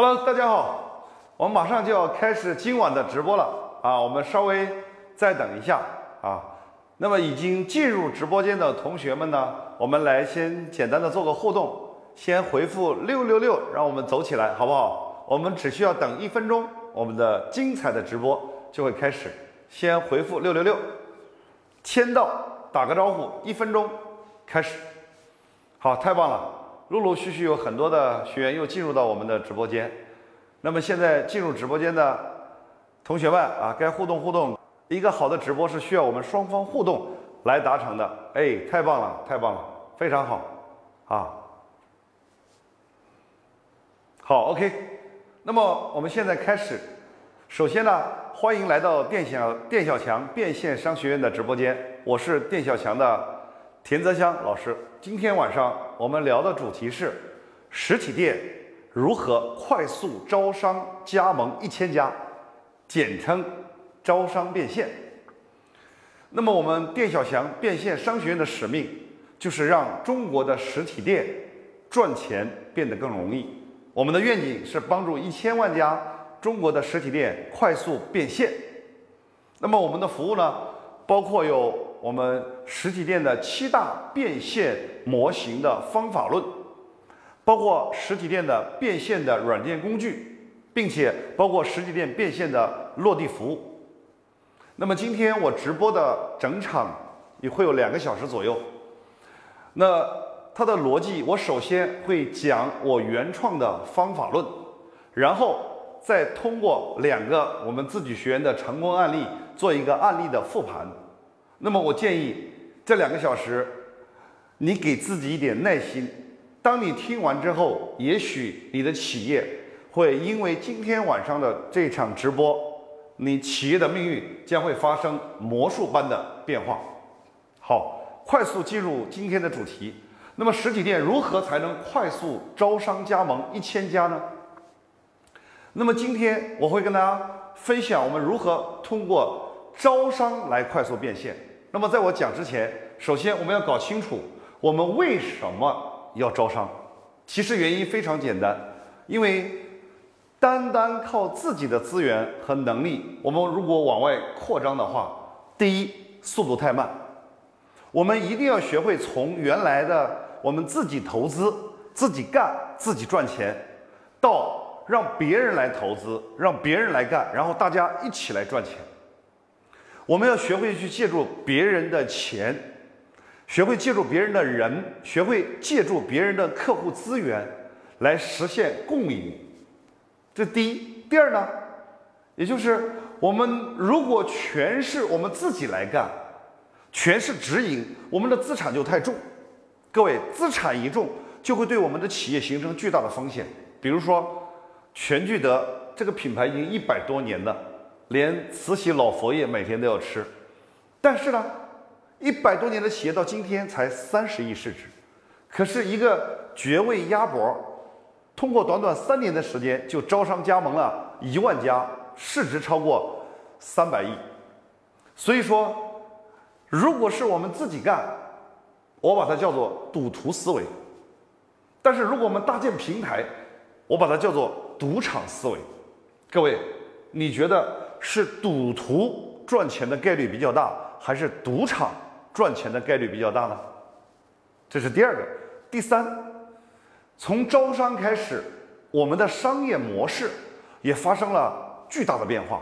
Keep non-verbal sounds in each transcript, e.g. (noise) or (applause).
Hello，大家好，我们马上就要开始今晚的直播了啊，我们稍微再等一下啊。那么已经进入直播间的同学们呢，我们来先简单的做个互动，先回复六六六，让我们走起来，好不好？我们只需要等一分钟，我们的精彩的直播就会开始。先回复六六六，签到，打个招呼，一分钟开始。好，太棒了，陆陆续续有很多的学员又进入到我们的直播间。那么现在进入直播间的同学们啊，该互动互动。一个好的直播是需要我们双方互动来达成的。哎，太棒了，太棒了，非常好啊。好，OK。那么我们现在开始。首先呢，欢迎来到店小店小强变现商学院的直播间，我是店小强的田泽香老师。今天晚上我们聊的主题是实体店如何快速招商加盟一千家，简称招商变现。那么我们店小强变现商学院的使命就是让中国的实体店赚钱变得更容易。我们的愿景是帮助一千万家。中国的实体店快速变现，那么我们的服务呢，包括有我们实体店的七大变现模型的方法论，包括实体店的变现的软件工具，并且包括实体店变现的落地服务。那么今天我直播的整场也会有两个小时左右，那它的逻辑，我首先会讲我原创的方法论，然后。再通过两个我们自己学员的成功案例做一个案例的复盘，那么我建议这两个小时，你给自己一点耐心。当你听完之后，也许你的企业会因为今天晚上的这场直播，你企业的命运将会发生魔术般的变化。好，快速进入今天的主题。那么实体店如何才能快速招商加盟一千家呢？那么今天我会跟大家分享我们如何通过招商来快速变现。那么在我讲之前，首先我们要搞清楚我们为什么要招商。其实原因非常简单，因为单单靠自己的资源和能力，我们如果往外扩张的话，第一速度太慢。我们一定要学会从原来的我们自己投资、自己干、自己赚钱，到让别人来投资，让别人来干，然后大家一起来赚钱。我们要学会去借助别人的钱，学会借助别人的人，学会借助别人的客户资源，来实现共赢。这第一。第二呢，也就是我们如果全是我们自己来干，全是直营，我们的资产就太重。各位，资产一重，就会对我们的企业形成巨大的风险。比如说。全聚德这个品牌已经一百多年了，连慈禧老佛爷每天都要吃。但是呢，一百多年的企业到今天才三十亿市值，可是一个绝味鸭脖，通过短短三年的时间就招商加盟了一万家，市值超过三百亿。所以说，如果是我们自己干，我把它叫做赌徒思维；但是如果我们搭建平台，我把它叫做。赌场思维，各位，你觉得是赌徒赚钱的概率比较大，还是赌场赚钱的概率比较大呢？这是第二个。第三，从招商开始，我们的商业模式也发生了巨大的变化。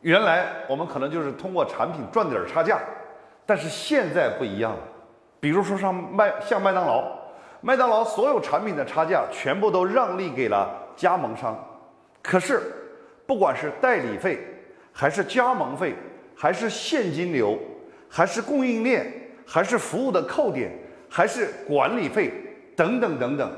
原来我们可能就是通过产品赚点差价，但是现在不一样了。比如说像麦像麦当劳，麦当劳所有产品的差价全部都让利给了。加盟商，可是不管是代理费，还是加盟费，还是现金流，还是供应链，还是服务的扣点，还是管理费等等等等，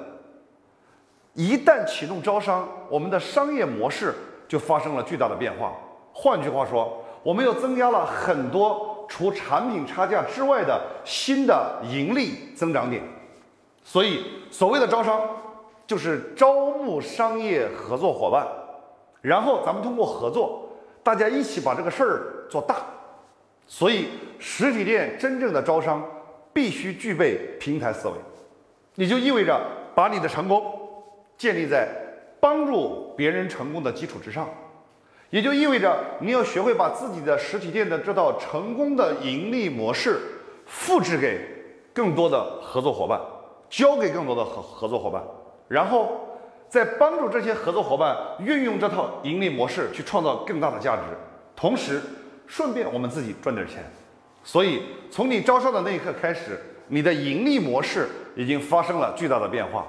一旦启动招商，我们的商业模式就发生了巨大的变化。换句话说，我们又增加了很多除产品差价之外的新的盈利增长点。所以，所谓的招商。就是招募商业合作伙伴，然后咱们通过合作，大家一起把这个事儿做大。所以，实体店真正的招商必须具备平台思维，也就意味着把你的成功建立在帮助别人成功的基础之上，也就意味着你要学会把自己的实体店的这套成功的盈利模式复制给更多的合作伙伴，交给更多的合合作伙伴，然后在帮助这些合作伙伴运用这套盈利模式去创造更大的价值，同时顺便我们自己赚点钱。所以从你招商的那一刻开始，你的盈利模式已经发生了巨大的变化。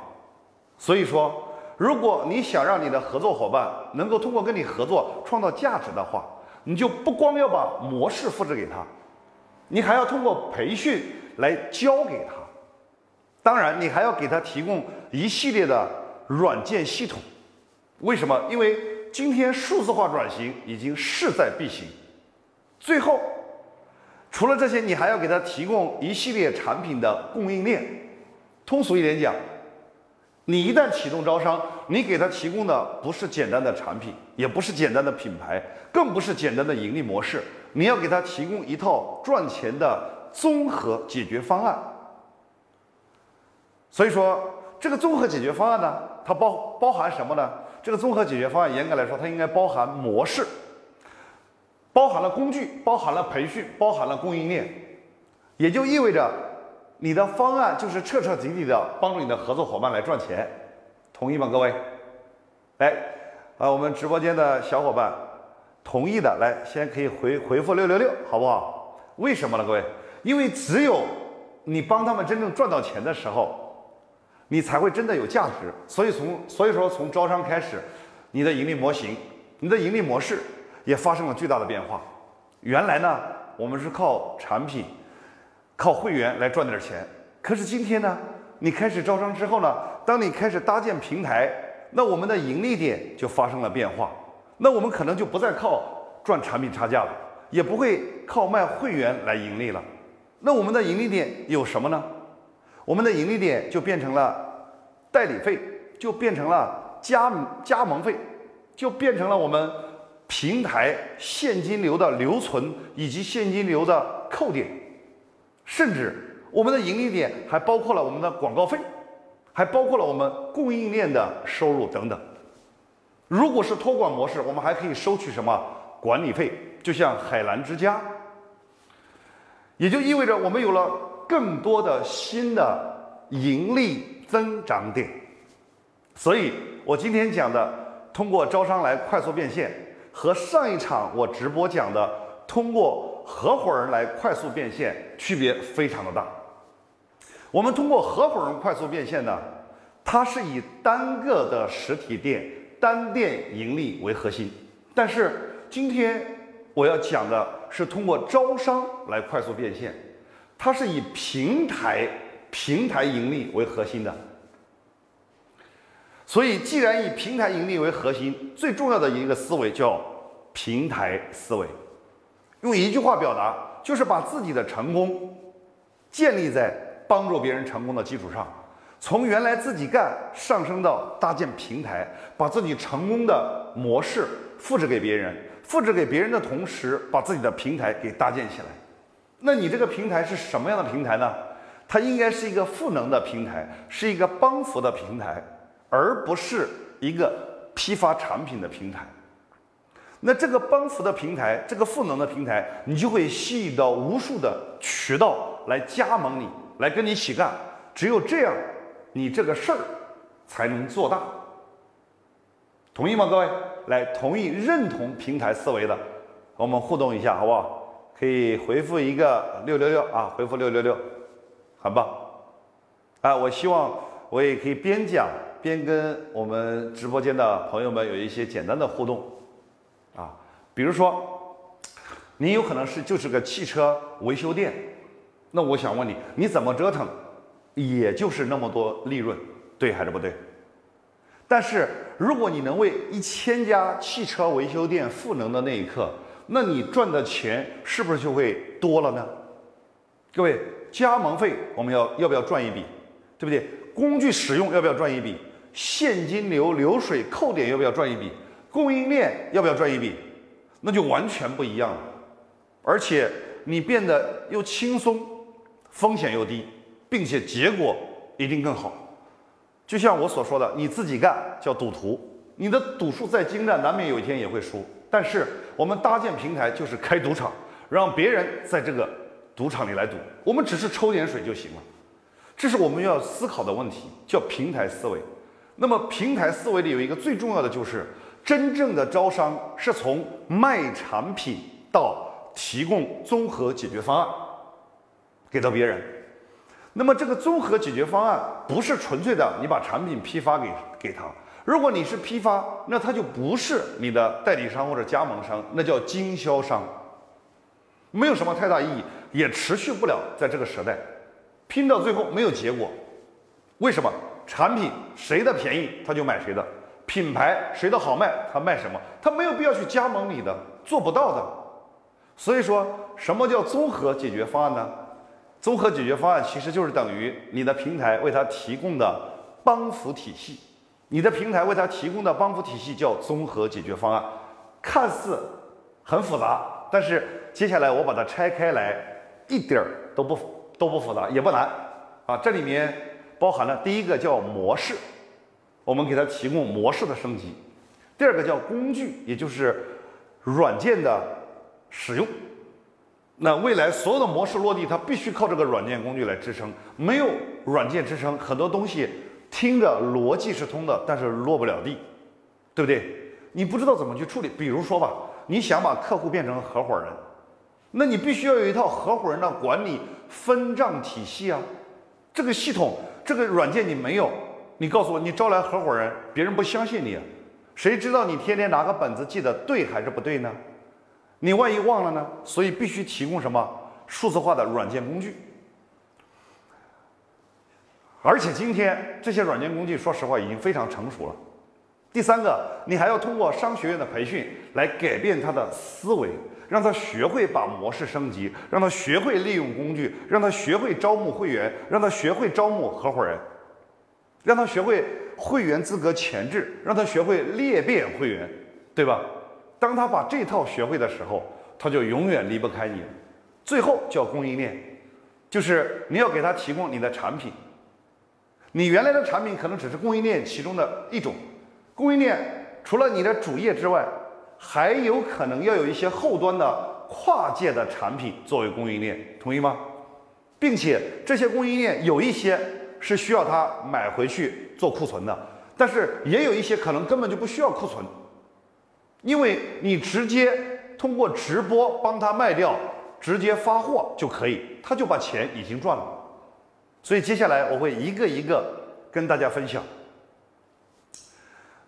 所以说。如果你想让你的合作伙伴能够通过跟你合作创造价值的话，你就不光要把模式复制给他，你还要通过培训来教给他。当然，你还要给他提供一系列的软件系统。为什么？因为今天数字化转型已经势在必行。最后，除了这些，你还要给他提供一系列产品的供应链。通俗一点讲。你一旦启动招商，你给他提供的不是简单的产品，也不是简单的品牌，更不是简单的盈利模式，你要给他提供一套赚钱的综合解决方案。所以说，这个综合解决方案呢，它包包含什么呢？这个综合解决方案严格来说，它应该包含模式，包含了工具，包含了培训，包含了供应链，也就意味着。你的方案就是彻彻底底的帮助你的合作伙伴来赚钱，同意吗，各位？来，啊，我们直播间的小伙伴同意的，来，先可以回回复六六六，好不好？为什么呢，各位？因为只有你帮他们真正赚到钱的时候，你才会真的有价值。所以从所以说从招商开始，你的盈利模型、你的盈利模式也发生了巨大的变化。原来呢，我们是靠产品。靠会员来赚点钱，可是今天呢？你开始招商之后呢？当你开始搭建平台，那我们的盈利点就发生了变化。那我们可能就不再靠赚产品差价了，也不会靠卖会员来盈利了。那我们的盈利点有什么呢？我们的盈利点就变成了代理费，就变成了加加盟费，就变成了我们平台现金流的留存以及现金流的扣点。甚至我们的盈利点还包括了我们的广告费，还包括了我们供应链的收入等等。如果是托管模式，我们还可以收取什么管理费？就像海澜之家，也就意味着我们有了更多的新的盈利增长点。所以，我今天讲的通过招商来快速变现，和上一场我直播讲的通过。合伙人来快速变现，区别非常的大。我们通过合伙人快速变现呢，它是以单个的实体店单店盈利为核心。但是今天我要讲的是通过招商来快速变现，它是以平台平台盈利为核心的。所以，既然以平台盈利为核心，最重要的一个思维叫平台思维。用一句话表达，就是把自己的成功建立在帮助别人成功的基础上，从原来自己干上升到搭建平台，把自己成功的模式复制给别人，复制给别人的同时，把自己的平台给搭建起来。那你这个平台是什么样的平台呢？它应该是一个赋能的平台，是一个帮扶的平台，而不是一个批发产品的平台。那这个帮扶的平台，这个赋能的平台，你就会吸引到无数的渠道来加盟你，来跟你一起干。只有这样，你这个事儿才能做大。同意吗，各位？来，同意认同平台思维的，我们互动一下，好不好？可以回复一个六六六啊，回复六六六，很棒。啊，我希望我也可以边讲边跟我们直播间的朋友们有一些简单的互动。啊，比如说，你有可能是就是个汽车维修店，那我想问你，你怎么折腾，也就是那么多利润，对还是不对？但是如果你能为一千家汽车维修店赋能的那一刻，那你赚的钱是不是就会多了呢？各位，加盟费我们要要不要赚一笔，对不对？工具使用要不要赚一笔？现金流流水扣点要不要赚一笔？供应链要不要赚一笔？那就完全不一样了，而且你变得又轻松，风险又低，并且结果一定更好。就像我所说的，你自己干叫赌徒，你的赌术再精湛，难免有一天也会输。但是我们搭建平台就是开赌场，让别人在这个赌场里来赌，我们只是抽点水就行了。这是我们要思考的问题，叫平台思维。那么平台思维里有一个最重要的就是，真正的招商是从卖产品到提供综合解决方案给到别人。那么这个综合解决方案不是纯粹的你把产品批发给给他，如果你是批发，那他就不是你的代理商或者加盟商，那叫经销商，没有什么太大意义，也持续不了在这个时代，拼到最后没有结果，为什么？产品谁的便宜他就买谁的，品牌谁的好卖他卖什么，他没有必要去加盟你的，做不到的。所以说什么叫综合解决方案呢？综合解决方案其实就是等于你的平台为他提供的帮扶体系，你的平台为他提供的帮扶体系叫综合解决方案，看似很复杂，但是接下来我把它拆开来，一点儿都不都不复杂，也不难啊。这里面包含了第一个叫模式，我们给他提供模式的升级；第二个叫工具，也就是软件的使用。那未来所有的模式落地，它必须靠这个软件工具来支撑。没有软件支撑，很多东西听着逻辑是通的，但是落不了地，对不对？你不知道怎么去处理。比如说吧，你想把客户变成合伙人，那你必须要有一套合伙人的管理分账体系啊。这个系统，这个软件你没有，你告诉我，你招来合伙人，别人不相信你，谁知道你天天拿个本子记得对还是不对呢？你万一忘了呢？所以必须提供什么数字化的软件工具。而且今天这些软件工具，说实话已经非常成熟了。第三个，你还要通过商学院的培训来改变他的思维，让他学会把模式升级，让他学会利用工具，让他学会招募会员，让他学会招募合伙人，让他学会会员资格前置，让他学会裂变会员，对吧？当他把这套学会的时候，他就永远离不开你。最后叫供应链，就是你要给他提供你的产品。你原来的产品可能只是供应链其中的一种，供应链除了你的主业之外，还有可能要有一些后端的跨界的产品作为供应链，同意吗？并且这些供应链有一些是需要他买回去做库存的，但是也有一些可能根本就不需要库存。因为你直接通过直播帮他卖掉，直接发货就可以，他就把钱已经赚了。所以接下来我会一个一个跟大家分享。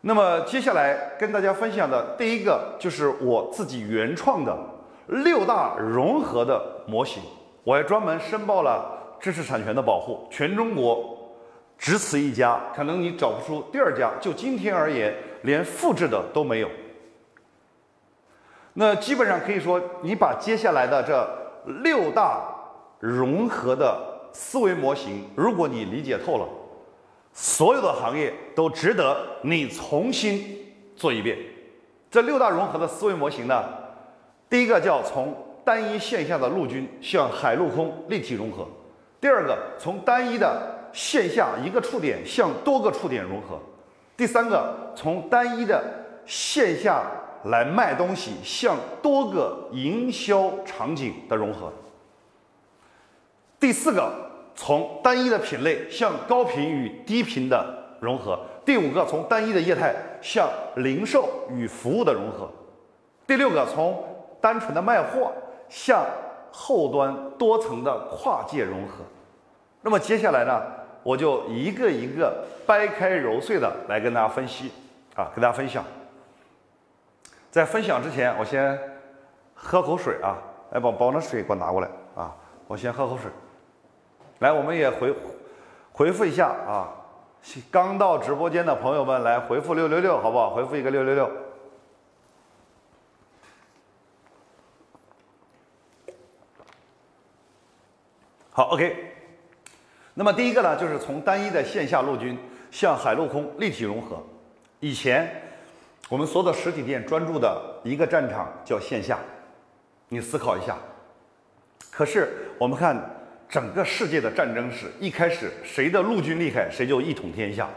那么接下来跟大家分享的第一个就是我自己原创的六大融合的模型，我还专门申报了知识产权的保护，全中国只此一家，可能你找不出第二家。就今天而言，连复制的都没有。那基本上可以说，你把接下来的这六大融合的思维模型，如果你理解透了，所有的行业都值得你重新做一遍。这六大融合的思维模型呢，第一个叫从单一线下的陆军向海陆空立体融合；第二个从单一的线下一个触点向多个触点融合；第三个从单一的线下。来卖东西，向多个营销场景的融合。第四个，从单一的品类向高频与低频的融合。第五个，从单一的业态向零售与服务的融合。第六个，从单纯的卖货向后端多层的跨界融合。那么接下来呢，我就一个一个掰开揉碎的来跟大家分析啊，跟大家分享。在分享之前，我先喝口水啊！来，把把那水给我拿过来啊！我先喝口水。来，我们也回回复一下啊！刚到直播间的朋友们，来回复六六六，好不好？回复一个六六六。好，OK。那么第一个呢，就是从单一的线下陆军向海陆空立体融合。以前。我们所有的实体店专注的一个战场叫线下，你思考一下。可是我们看整个世界的战争史，一开始谁的陆军厉害，谁就一统天下。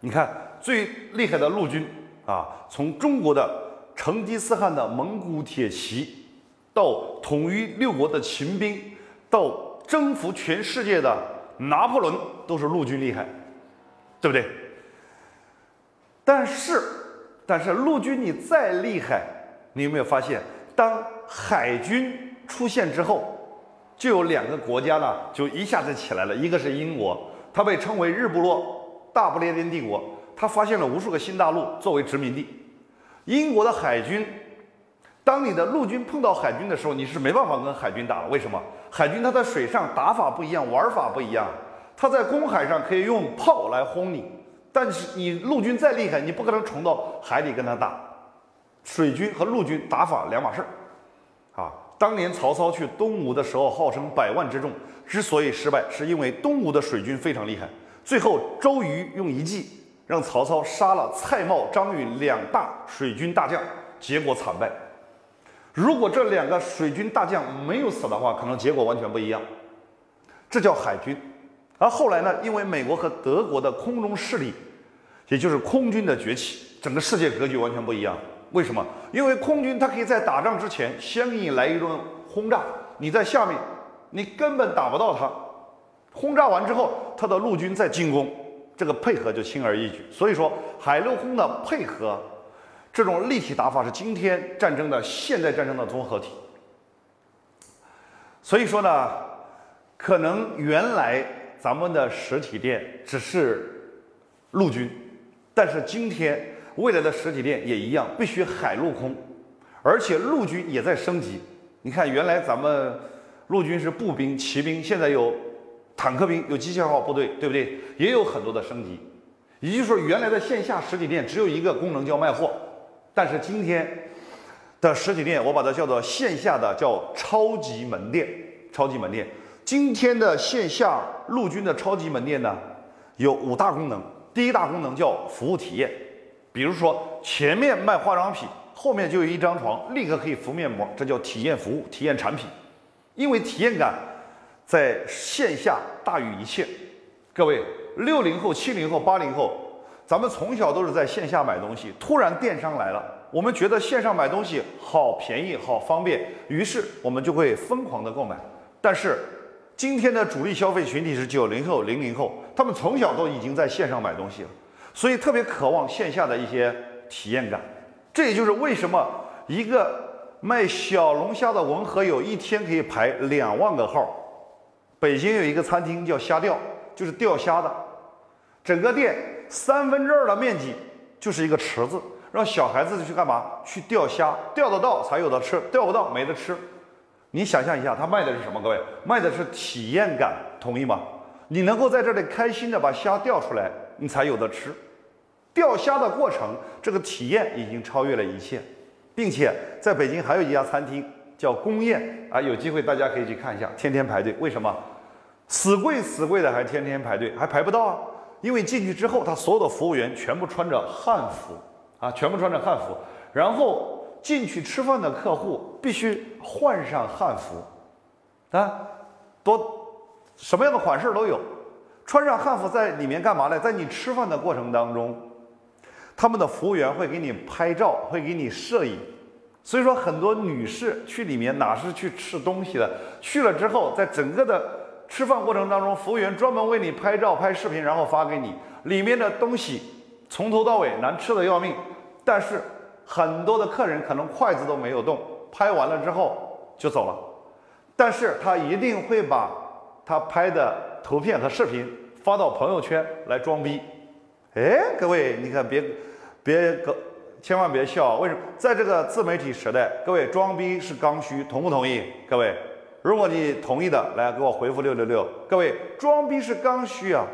你看最厉害的陆军啊，从中国的成吉思汗的蒙古铁骑，到统一六国的秦兵，到征服全世界的拿破仑，都是陆军厉害，对不对？但是，但是陆军你再厉害，你有没有发现，当海军出现之后，就有两个国家呢，就一下子起来了。一个是英国，它被称为日不落大不列颠帝国，它发现了无数个新大陆作为殖民地。英国的海军，当你的陆军碰到海军的时候，你是没办法跟海军打的。为什么？海军它在水上打法不一样，玩法不一样，它在公海上可以用炮来轰你。但是你陆军再厉害，你不可能冲到海里跟他打。水军和陆军打法两码事儿，啊，当年曹操去东吴的时候，号称百万之众，之所以失败，是因为东吴的水军非常厉害。最后周瑜用一计，让曹操杀了蔡瑁、张允两大水军大将，结果惨败。如果这两个水军大将没有死的话，可能结果完全不一样。这叫海军。而后来呢？因为美国和德国的空中势力，也就是空军的崛起，整个世界格局完全不一样。为什么？因为空军它可以在打仗之前先给你来一顿轰炸，你在下面，你根本打不到它。轰炸完之后，它的陆军再进攻，这个配合就轻而易举。所以说，海陆空的配合，这种立体打法是今天战争的现代战争的综合体。所以说呢，可能原来。咱们的实体店只是陆军，但是今天未来的实体店也一样，必须海陆空，而且陆军也在升级。你看，原来咱们陆军是步兵、骑兵，现在有坦克兵、有机械化部队，对不对？也有很多的升级。也就是说，原来的线下实体店只有一个功能叫卖货，但是今天的实体店，我把它叫做线下的叫超级门店，超级门店。今天的线下陆军的超级门店呢，有五大功能。第一大功能叫服务体验，比如说前面卖化妆品，后面就有一张床，立刻可以敷面膜，这叫体验服务、体验产品。因为体验感在线下大于一切。各位，六零后、七零后、八零后，咱们从小都是在线下买东西，突然电商来了，我们觉得线上买东西好便宜、好方便，于是我们就会疯狂的购买。但是今天的主力消费群体是九零后、零零后，他们从小都已经在线上买东西了，所以特别渴望线下的一些体验感。这也就是为什么一个卖小龙虾的文和友一天可以排两万个号。北京有一个餐厅叫虾钓，就是钓虾的，整个店三分之二的面积就是一个池子，让小孩子去干嘛？去钓虾，钓得到才有的吃，钓不到没得吃。你想象一下，他卖的是什么？各位，卖的是体验感，同意吗？你能够在这里开心的把虾钓出来，你才有的吃。钓虾的过程，这个体验已经超越了一切，并且在北京还有一家餐厅叫宫宴啊，有机会大家可以去看一下，天天排队。为什么？死贵死贵的还天天排队，还排不到啊？因为进去之后，他所有的服务员全部穿着汉服啊，全部穿着汉服，然后。进去吃饭的客户必须换上汉服，啊，多什么样的款式都有。穿上汉服在里面干嘛呢？在你吃饭的过程当中，他们的服务员会给你拍照，会给你摄影。所以说，很多女士去里面哪是去吃东西的？去了之后，在整个的吃饭过程当中，服务员专门为你拍照、拍视频，然后发给你。里面的东西从头到尾难吃的要命，但是。很多的客人可能筷子都没有动，拍完了之后就走了，但是他一定会把他拍的图片和视频发到朋友圈来装逼。哎，各位，你看别别个千万别笑，为什么？在这个自媒体时代，各位装逼是刚需，同不同意？各位，如果你同意的，来给我回复六六六。各位，装逼是刚需啊，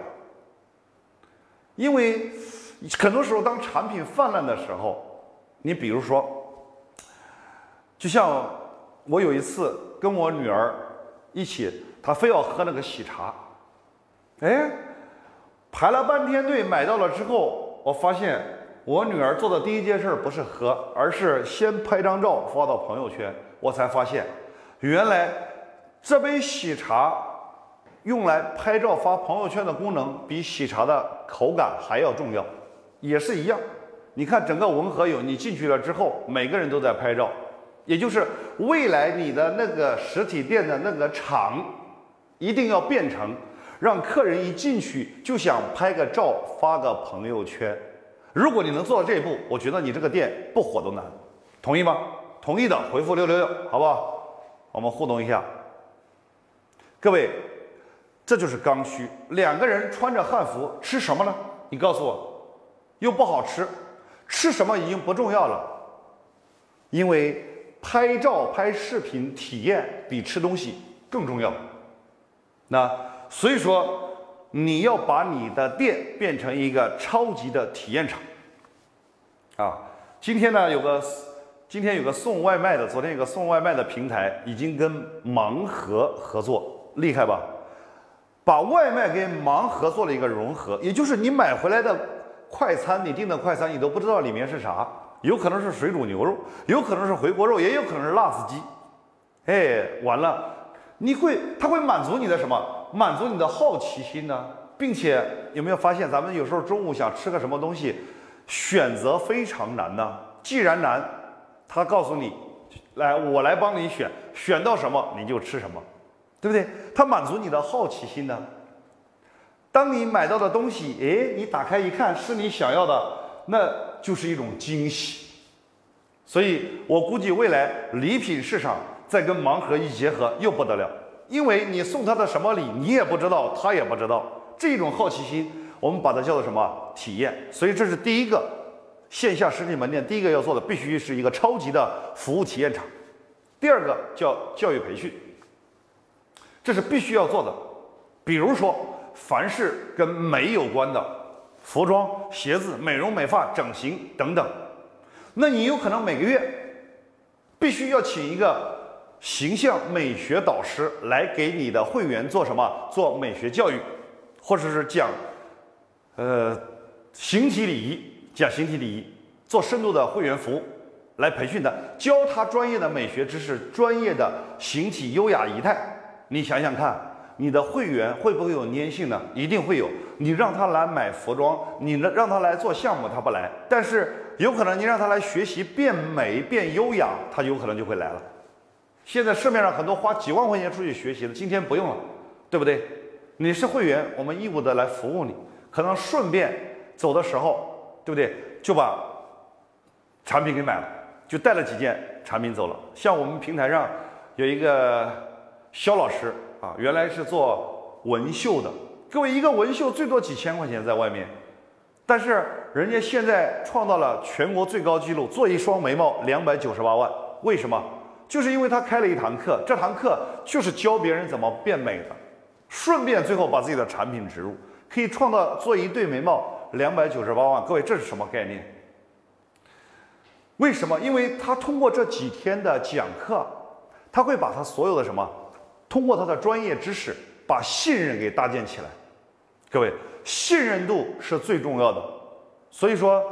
因为很多时候当产品泛滥的时候。你比如说，就像我有一次跟我女儿一起，她非要喝那个喜茶，哎，排了半天队买到了之后，我发现我女儿做的第一件事不是喝，而是先拍张照发到朋友圈。我才发现，原来这杯喜茶用来拍照发朋友圈的功能比喜茶的口感还要重要，也是一样。你看整个文和友，你进去了之后，每个人都在拍照，也就是未来你的那个实体店的那个场，一定要变成让客人一进去就想拍个照发个朋友圈。如果你能做到这一步，我觉得你这个店不火都难。同意吗？同意的回复六六六，好不好？我们互动一下。各位，这就是刚需。两个人穿着汉服吃什么呢？你告诉我，又不好吃，吃什么已经不重要了，因为拍照、拍视频体验比吃东西更重要。那所以说，你要把你的店变成一个超级的体验场。啊，今天呢有个。今天有个送外卖的，昨天有个送外卖的平台已经跟盲盒合作，厉害吧？把外卖跟盲盒做了一个融合，也就是你买回来的快餐，你订的快餐，你都不知道里面是啥，有可能是水煮牛肉，有可能是回锅肉，也有可能是辣子鸡。哎，完了，你会，它会满足你的什么？满足你的好奇心呢？并且有没有发现，咱们有时候中午想吃个什么东西，选择非常难呢？既然难。他告诉你，来，我来帮你选，选到什么你就吃什么，对不对？他满足你的好奇心呢。当你买到的东西，哎，你打开一看是你想要的，那就是一种惊喜。所以我估计未来礼品市场再跟盲盒一结合又不得了，因为你送他的什么礼你也不知道，他也不知道。这种好奇心，我们把它叫做什么？体验。所以这是第一个。线下实体门店第一个要做的必须是一个超级的服务体验场，第二个叫教育培训，这是必须要做的。比如说，凡是跟美有关的，服装、鞋子、美容美发、整形等等，那你有可能每个月必须要请一个形象美学导师来给你的会员做什么？做美学教育，或者是讲，呃，形体礼仪。讲形体礼仪，做深度的会员服务，来培训的，教他专业的美学知识，专业的形体优雅仪态。你想想看，你的会员会不会有粘性呢？一定会有。你让他来买服装，你让他来做项目，他不来。但是有可能你让他来学习变美变优雅，他有可能就会来了。现在市面上很多花几万块钱出去学习的，今天不用了，对不对？你是会员，我们义务的来服务你，可能顺便走的时候。对不对？就把产品给买了，就带了几件产品走了。像我们平台上有一个肖老师啊，原来是做纹绣的。各位，一个纹绣最多几千块钱在外面，但是人家现在创造了全国最高纪录，做一双眉毛两百九十八万。为什么？就是因为他开了一堂课，这堂课就是教别人怎么变美的，顺便最后把自己的产品植入，可以创造做一对眉毛。两百九十八万，各位，这是什么概念？为什么？因为他通过这几天的讲课，他会把他所有的什么，通过他的专业知识，把信任给搭建起来。各位，信任度是最重要的。所以说，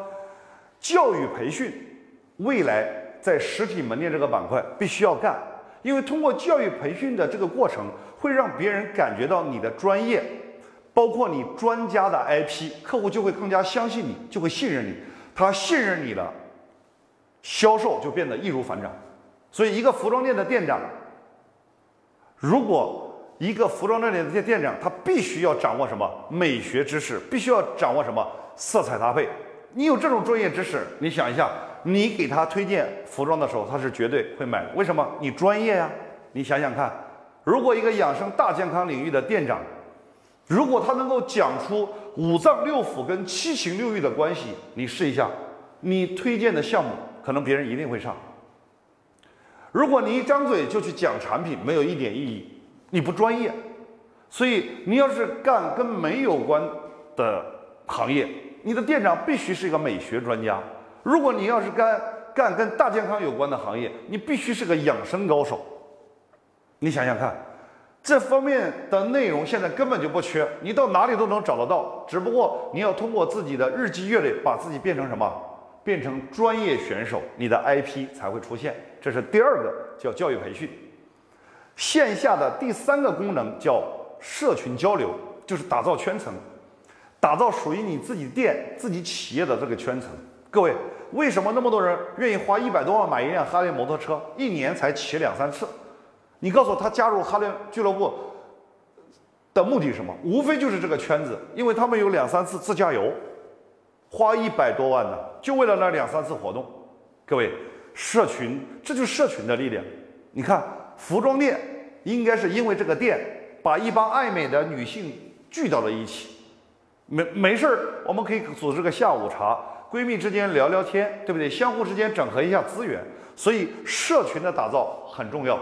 教育培训未来在实体门店这个板块必须要干，因为通过教育培训的这个过程，会让别人感觉到你的专业。包括你专家的 IP，客户就会更加相信你，就会信任你。他信任你了，销售就变得易如反掌。所以，一个服装店的店长，如果一个服装店的店店长，他必须要掌握什么美学知识，必须要掌握什么色彩搭配。你有这种专业知识，你想一下，你给他推荐服装的时候，他是绝对会买的。为什么？你专业呀。你想想看，如果一个养生大健康领域的店长，如果他能够讲出五脏六腑跟七情六欲的关系，你试一下，你推荐的项目可能别人一定会上。如果你一张嘴就去讲产品，没有一点意义，你不专业。所以你要是干跟美有关的行业，你的店长必须是一个美学专家。如果你要是干干跟大健康有关的行业，你必须是个养生高手。你想想看。这方面的内容现在根本就不缺，你到哪里都能找得到。只不过你要通过自己的日积月累，把自己变成什么？变成专业选手，你的 IP 才会出现。这是第二个叫教育培训。线下的第三个功能叫社群交流，就是打造圈层，打造属于你自己店、自己企业的这个圈层。各位，为什么那么多人愿意花一百多万买一辆哈雷摩托车，一年才骑两三次？你告诉我，他加入哈雷俱乐部的目的是什么？无非就是这个圈子，因为他们有两三次自驾游，花一百多万呢，就为了那两三次活动。各位，社群，这就是社群的力量。你看，服装店应该是因为这个店把一帮爱美的女性聚到了一起，没没事儿，我们可以组织个下午茶，闺蜜之间聊聊天，对不对？相互之间整合一下资源，所以社群的打造很重要。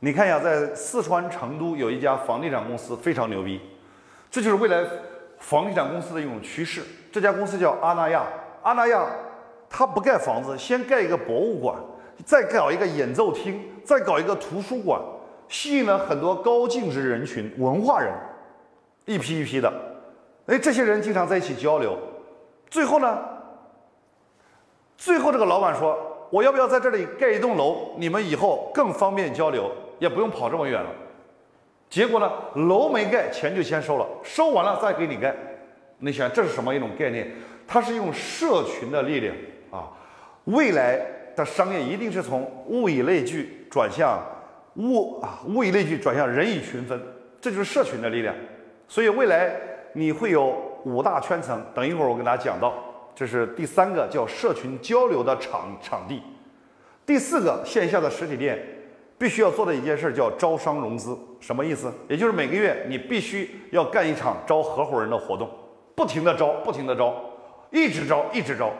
你看一下，在四川成都有一家房地产公司非常牛逼，这就是未来房地产公司的一种趋势。这家公司叫阿那亚，阿那亚，它不盖房子，先盖一个博物馆，再搞一个演奏厅，再搞一个图书馆，吸引了很多高净值人群、文化人，一批一批的。哎，这些人经常在一起交流，最后呢，最后这个老板说：“我要不要在这里盖一栋楼？你们以后更方便交流。”也不用跑这么远了，结果呢，楼没盖，钱就先收了，收完了再给你盖。你想这是什么一种概念？它是用社群的力量啊！未来的商业一定是从物以类聚转向物啊，物以类聚转向人以群分，这就是社群的力量。所以未来你会有五大圈层，等一会儿我跟大家讲到，这是第三个叫社群交流的场场地，第四个线下的实体店。必须要做的一件事叫招商融资，什么意思？也就是每个月你必须要干一场招合伙人的活动，不停的招，不停的招，一直招，一直招。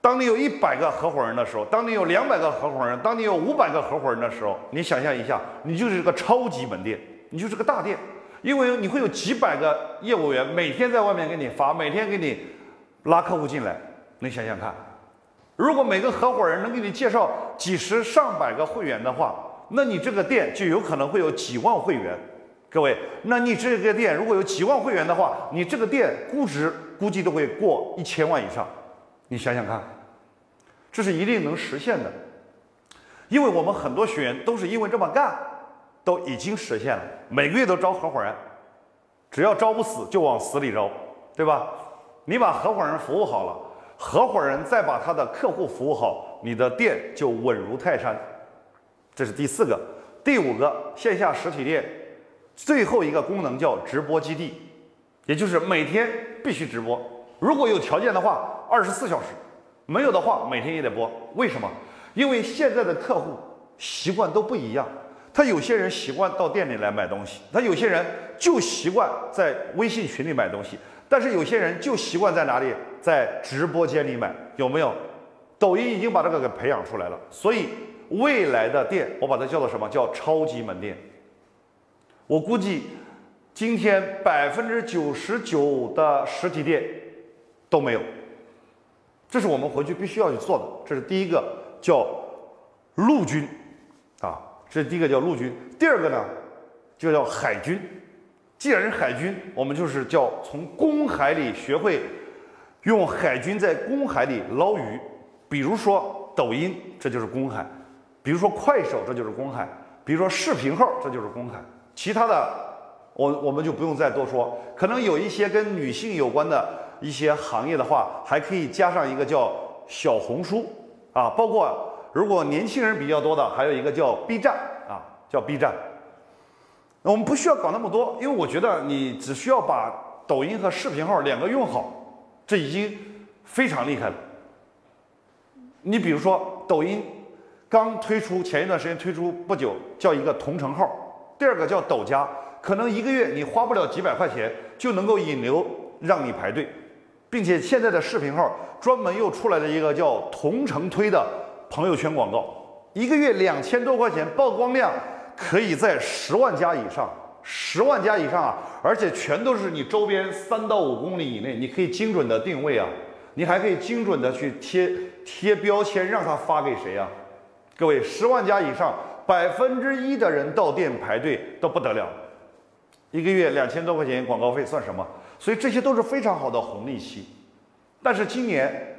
当你有一百个合伙人的时候，当你有两百个合伙人，当你有五百个合伙人的时候，你想象一下，你就是个超级门店，你就是个大店，因为你会有几百个业务员每天在外面给你发，每天给你拉客户进来。你想想看，如果每个合伙人能给你介绍几十上百个会员的话，那你这个店就有可能会有几万会员，各位，那你这个店如果有几万会员的话，你这个店估值估计都会过一千万以上，你想想看，这是一定能实现的，因为我们很多学员都是因为这么干，都已经实现了，每个月都招合伙人，只要招不死就往死里招，对吧？你把合伙人服务好了，合伙人再把他的客户服务好，你的店就稳如泰山。这是第四个，第五个线下实体店，最后一个功能叫直播基地，也就是每天必须直播。如果有条件的话，二十四小时；没有的话，每天也得播。为什么？因为现在的客户习惯都不一样，他有些人习惯到店里来买东西，他有些人就习惯在微信群里买东西，但是有些人就习惯在哪里，在直播间里买，有没有？抖音已经把这个给培养出来了，所以。未来的店，我把它叫做什么？叫超级门店。我估计今天百分之九十九的实体店都没有，这是我们回去必须要去做的。这是第一个，叫陆军，这第一个叫陆军。第二个呢，就叫海军。既然是海军，我们就是叫从公海里学会用海军在公海里捞鱼。比如说抖音，这就是公海。比如说快手，这就是公海；比如说视频号，这就是公海。其他的，我我们就不用再多说。可能有一些跟女性有关的一些行业的话，还可以加上一个叫小红书啊。包括如果年轻人比较多的，还有一个叫 B 站啊，叫 B 站。我们不需要搞那么多，因为我觉得你只需要把抖音和视频号两个用好，这已经非常厉害了。你比如说抖音。刚推出前一段时间推出不久，叫一个同城号，第二个叫抖加，可能一个月你花不了几百块钱就能够引流让你排队，并且现在的视频号专门又出来了一个叫同城推的朋友圈广告，一个月两千多块钱，曝光量可以在十万加以上，十万加以上啊，而且全都是你周边三到五公里以内，你可以精准的定位啊，你还可以精准的去贴贴标签，让他发给谁啊？各位，十万加以上，百分之一的人到店排队都不得了，一个月两千多块钱广告费算什么？所以这些都是非常好的红利期。但是今年，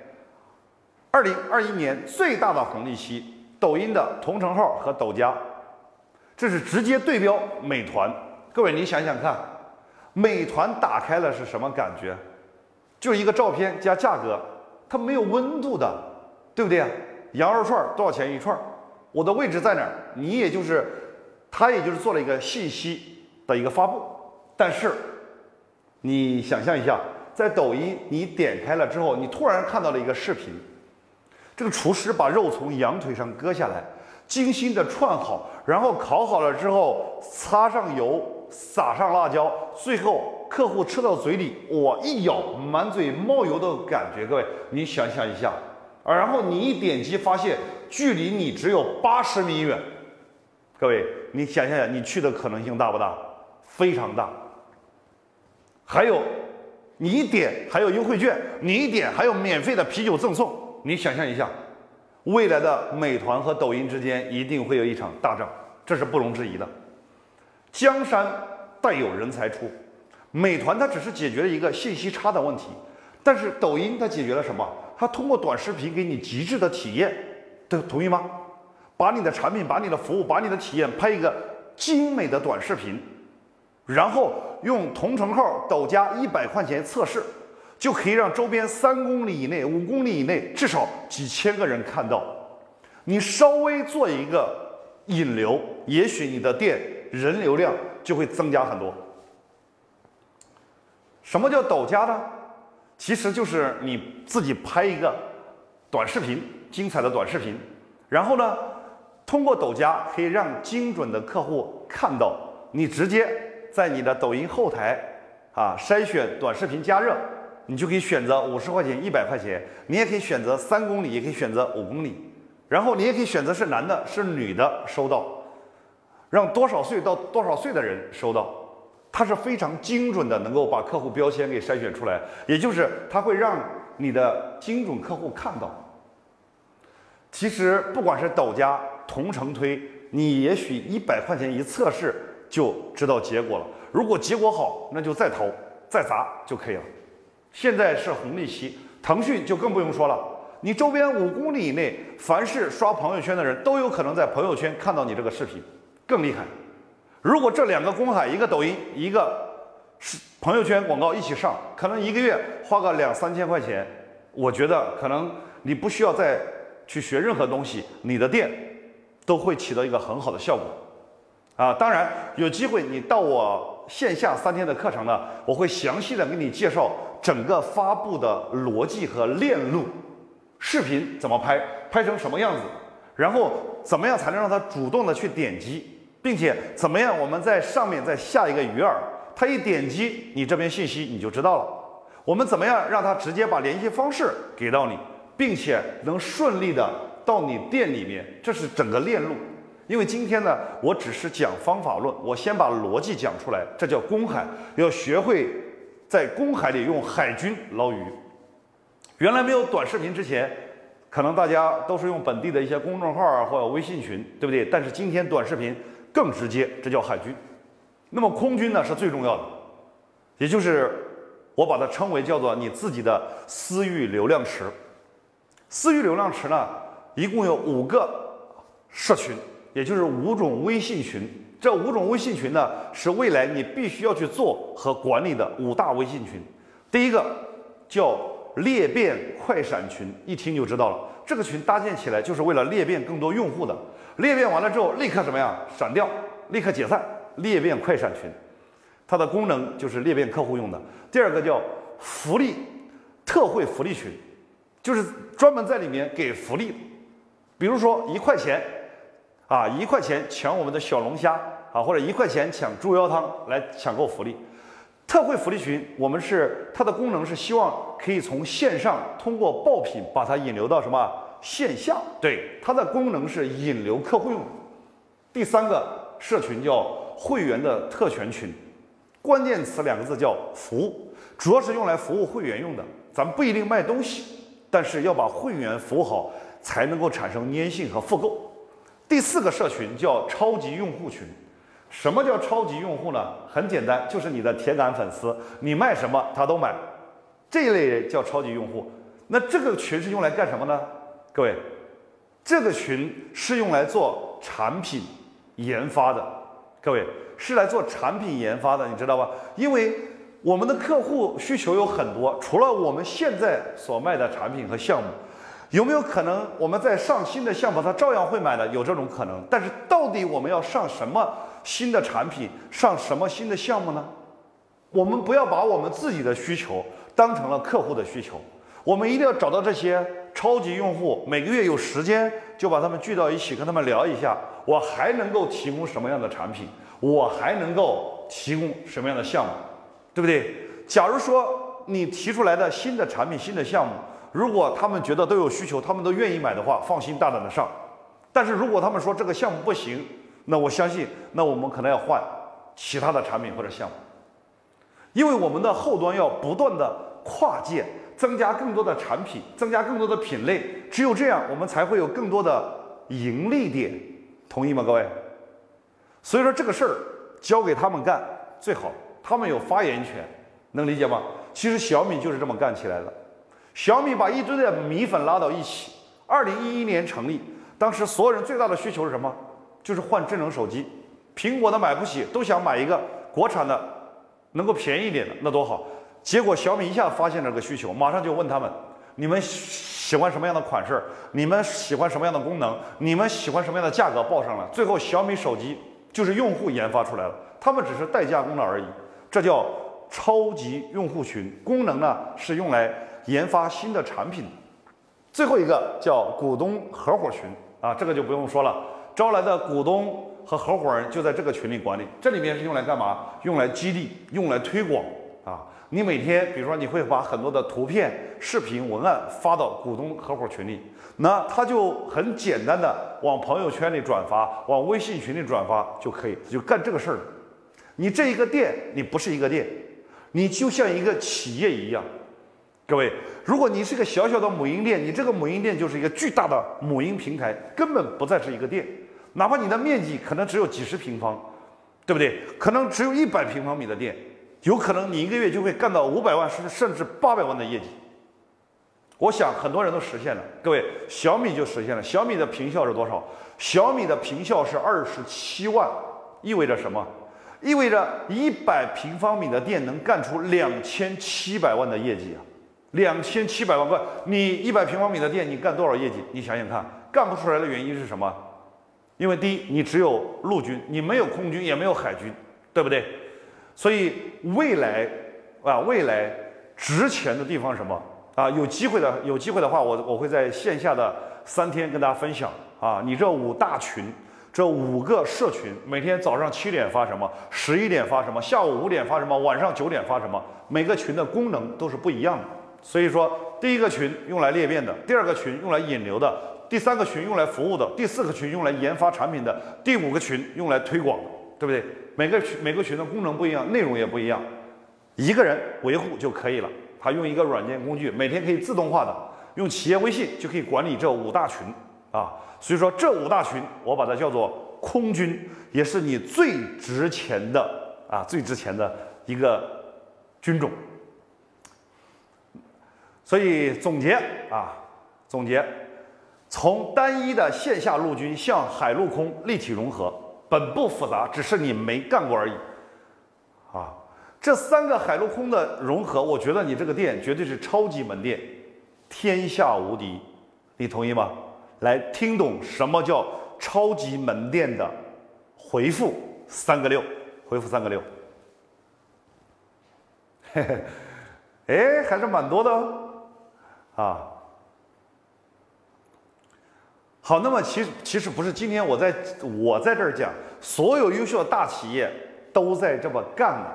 二零二一年最大的红利期，抖音的同城号和抖加，这是直接对标美团。各位，你想想看，美团打开了是什么感觉？就是一个照片加价格，它没有温度的，对不对啊？羊肉串多少钱一串？我的位置在哪儿？你也就是，他也就是做了一个信息的一个发布。但是，你想象一下，在抖音你点开了之后，你突然看到了一个视频，这个厨师把肉从羊腿上割下来，精心的串好，然后烤好了之后，擦上油，撒上辣椒，最后客户吃到嘴里，哇，一咬，满嘴冒油的感觉，各位，你想象一下，然后你一点击，发现距离你只有八十米远，各位，你想象一下，你去的可能性大不大？非常大。还有，你一点还有优惠券，你一点还有免费的啤酒赠送。你想象一下，未来的美团和抖音之间一定会有一场大战，这是不容置疑的。江山代有人才出，美团它只是解决了一个信息差的问题，但是抖音它解决了什么？它通过短视频给你极致的体验，都同意吗？把你的产品、把你的服务、把你的体验拍一个精美的短视频。然后用同城号抖加一百块钱测试，就可以让周边三公里以内、五公里以内至少几千个人看到。你稍微做一个引流，也许你的店人流量就会增加很多。什么叫抖加呢？其实就是你自己拍一个短视频，精彩的短视频，然后呢，通过抖加可以让精准的客户看到你直接。在你的抖音后台啊，筛选短视频加热，你就可以选择五十块钱、一百块钱，你也可以选择三公里，也可以选择五公里，然后你也可以选择是男的、是女的收到，让多少岁到多少岁的人收到，它是非常精准的，能够把客户标签给筛选出来，也就是它会让你的精准客户看到。其实不管是抖加、同城推，你也许一百块钱一测试。就知道结果了。如果结果好，那就再投再砸就可以了。现在是红利期，腾讯就更不用说了。你周边五公里以内，凡是刷朋友圈的人都有可能在朋友圈看到你这个视频，更厉害。如果这两个公海，一个抖音，一个是朋友圈广告一起上，可能一个月花个两三千块钱，我觉得可能你不需要再去学任何东西，你的店都会起到一个很好的效果。啊，当然有机会你到我线下三天的课程呢，我会详细的给你介绍整个发布的逻辑和链路，视频怎么拍，拍成什么样子，然后怎么样才能让他主动的去点击，并且怎么样我们在上面再下一个鱼饵，他一点击你这边信息你就知道了，我们怎么样让他直接把联系方式给到你，并且能顺利的到你店里面，这是整个链路。因为今天呢，我只是讲方法论，我先把逻辑讲出来，这叫公海，要学会在公海里用海军捞鱼。原来没有短视频之前，可能大家都是用本地的一些公众号啊或者微信群，对不对？但是今天短视频更直接，这叫海军。那么空军呢是最重要的，也就是我把它称为叫做你自己的私域流量池。私域流量池呢，一共有五个社群。也就是五种微信群，这五种微信群呢，是未来你必须要去做和管理的五大微信群。第一个叫裂变快闪群，一听就知道了，这个群搭建起来就是为了裂变更多用户的。裂变完了之后，立刻什么呀？闪掉，立刻解散。裂变快闪群，它的功能就是裂变客户用的。第二个叫福利特惠福利群，就是专门在里面给福利，比如说一块钱。啊，一块钱抢我们的小龙虾啊，或者一块钱抢猪腰汤来抢购福利，特惠福利群，我们是它的功能是希望可以从线上通过爆品把它引流到什么线下？对，它的功能是引流客户用。第三个社群叫会员的特权群，关键词两个字叫服务，主要是用来服务会员用的。咱们不一定卖东西，但是要把会员服务好，才能够产生粘性和复购。第四个社群叫超级用户群，什么叫超级用户呢？很简单，就是你的铁杆粉丝，你卖什么他都买，这一类人叫超级用户。那这个群是用来干什么呢？各位，这个群是用来做产品研发的，各位是来做产品研发的，你知道吧？因为我们的客户需求有很多，除了我们现在所卖的产品和项目，有没有可能我们在上新的项目，他照样会买的？有这种可能。但是到底我们要上什么新的产品，上什么新的项目呢？我们不要把我们自己的需求当成了客户的需求，我们一定要找到这些超级用户，每个月有时间就把他们聚到一起，跟他们聊一下，我还能够提供什么样的产品，我还能够提供什么样的项目。对不对？假如说你提出来的新的产品、新的项目，如果他们觉得都有需求，他们都愿意买的话，放心大胆的上。但是如果他们说这个项目不行，那我相信，那我们可能要换其他的产品或者项目，因为我们的后端要不断的跨界，增加更多的产品，增加更多的品类，只有这样，我们才会有更多的盈利点，同意吗，各位？所以说这个事儿交给他们干最好。他们有发言权，能理解吗？其实小米就是这么干起来的。小米把一堆的米粉拉到一起，二零一一年成立，当时所有人最大的需求是什么？就是换智能手机。苹果的买不起，都想买一个国产的，能够便宜一点的，那多好。结果小米一下发现这个需求，马上就问他们：你们喜欢什么样的款式？你们喜欢什么样的功能？你们喜欢什么样的价格？报上来。最后小米手机就是用户研发出来了，他们只是代加工了而已。这叫超级用户群，功能呢是用来研发新的产品。最后一个叫股东合伙群啊，这个就不用说了，招来的股东和合伙人就在这个群里管理。这里面是用来干嘛？用来激励，用来推广啊。你每天，比如说你会把很多的图片、视频、文案发到股东合伙群里，那他就很简单的往朋友圈里转发，往微信群里转发就可以，就干这个事儿。你这一个店，你不是一个店，你就像一个企业一样。各位，如果你是个小小的母婴店，你这个母婴店就是一个巨大的母婴平台，根本不再是一个店。哪怕你的面积可能只有几十平方，对不对？可能只有一百平方米的店，有可能你一个月就会干到五百万甚至甚至八百万的业绩。我想很多人都实现了。各位，小米就实现了。小米的平效是多少？小米的平效是二十七万，意味着什么？意味着一百平方米的店能干出两千七百万的业绩啊！两千七百万块，你一百平方米的店，你干多少业绩？你想想看，干不出来的原因是什么？因为第一，你只有陆军，你没有空军，也没有海军，对不对？所以未来啊，未来值钱的地方什么啊？有机会的，有机会的话，我我会在线下的三天跟大家分享啊，你这五大群。这五个社群每天早上七点发什么，十一点发什么，下午五点发什么，晚上九点发什么，每个群的功能都是不一样的。所以说，第一个群用来裂变的，第二个群用来引流的，第三个群用来服务的，第四个群用来研发产品的，第五个群用来推广，对不对？每个群每个群的功能不一样，内容也不一样，一个人维护就可以了。他用一个软件工具，每天可以自动化的用企业微信就可以管理这五大群啊。所以说，这五大群我把它叫做空军，也是你最值钱的啊，最值钱的一个军种。所以总结啊，总结，从单一的线下陆军向海陆空立体融合，本不复杂，只是你没干过而已。啊，这三个海陆空的融合，我觉得你这个店绝对是超级门店，天下无敌，你同意吗？来听懂什么叫超级门店的，回复三个六，回复三个六。嘿 (laughs) 嘿，哎，还是蛮多的哦，啊。好，那么其实其实不是今天我在我在这儿讲，所有优秀的大企业都在这么干呢，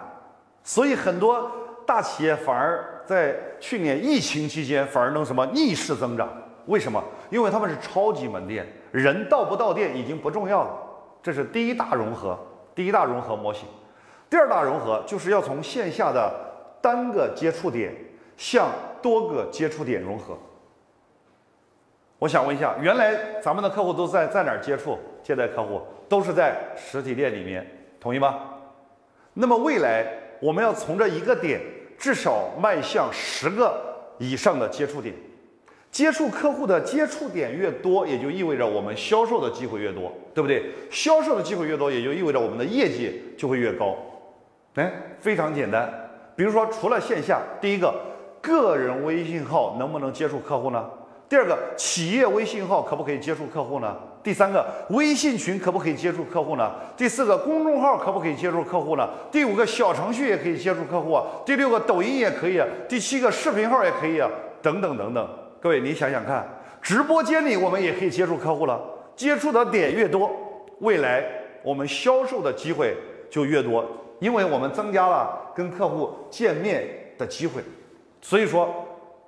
所以很多大企业反而在去年疫情期间反而能什么逆势增长。为什么？因为他们是超级门店，人到不到店已经不重要了。这是第一大融合，第一大融合模型。第二大融合就是要从线下的单个接触点向多个接触点融合。我想问一下，原来咱们的客户都在在哪儿接触？接待客户都是在实体店里面，同意吗？那么未来我们要从这一个点至少迈向十个以上的接触点。接触客户的接触点越多，也就意味着我们销售的机会越多，对不对？销售的机会越多，也就意味着我们的业绩就会越高。哎，非常简单。比如说，除了线下，第一个，个人微信号能不能接触客户呢？第二个，企业微信号可不可以接触客户呢？第三个，微信群可不可以接触客户呢？第四个，公众号可不可以接触客户呢？第五个，小程序也可以接触客户啊。第六个，抖音也可以啊。第七个，视频号也可以啊。等等等等，各位你想想看，直播间里我们也可以接触客户了。接触的点越多，未来我们销售的机会就越多，因为我们增加了跟客户见面的机会。所以说，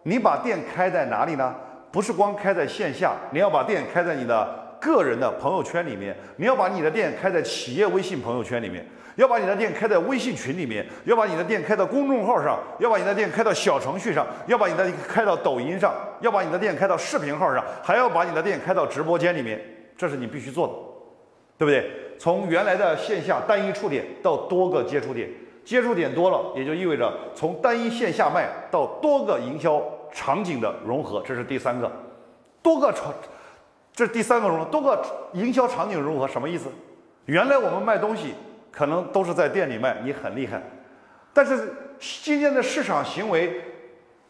你把店开在哪里呢？不是光开在线下，你要把店开在你的个人的朋友圈里面，你要把你的店开在企业微信朋友圈里面，要把你的店开在微信群里面，要把你的店开到公众号上，要把你的店开到小程序上，要把你的开到抖音上，要把你的店开到视频号上，还要把你的店开到直播间里面，这是你必须做的，对不对？从原来的线下单一触点到多个接触点，接触点多了，也就意味着从单一线下卖到多个营销。场景的融合，这是第三个，多个场，这是第三个融合，多个营销场景融合什么意思？原来我们卖东西可能都是在店里卖，你很厉害，但是今天的市场行为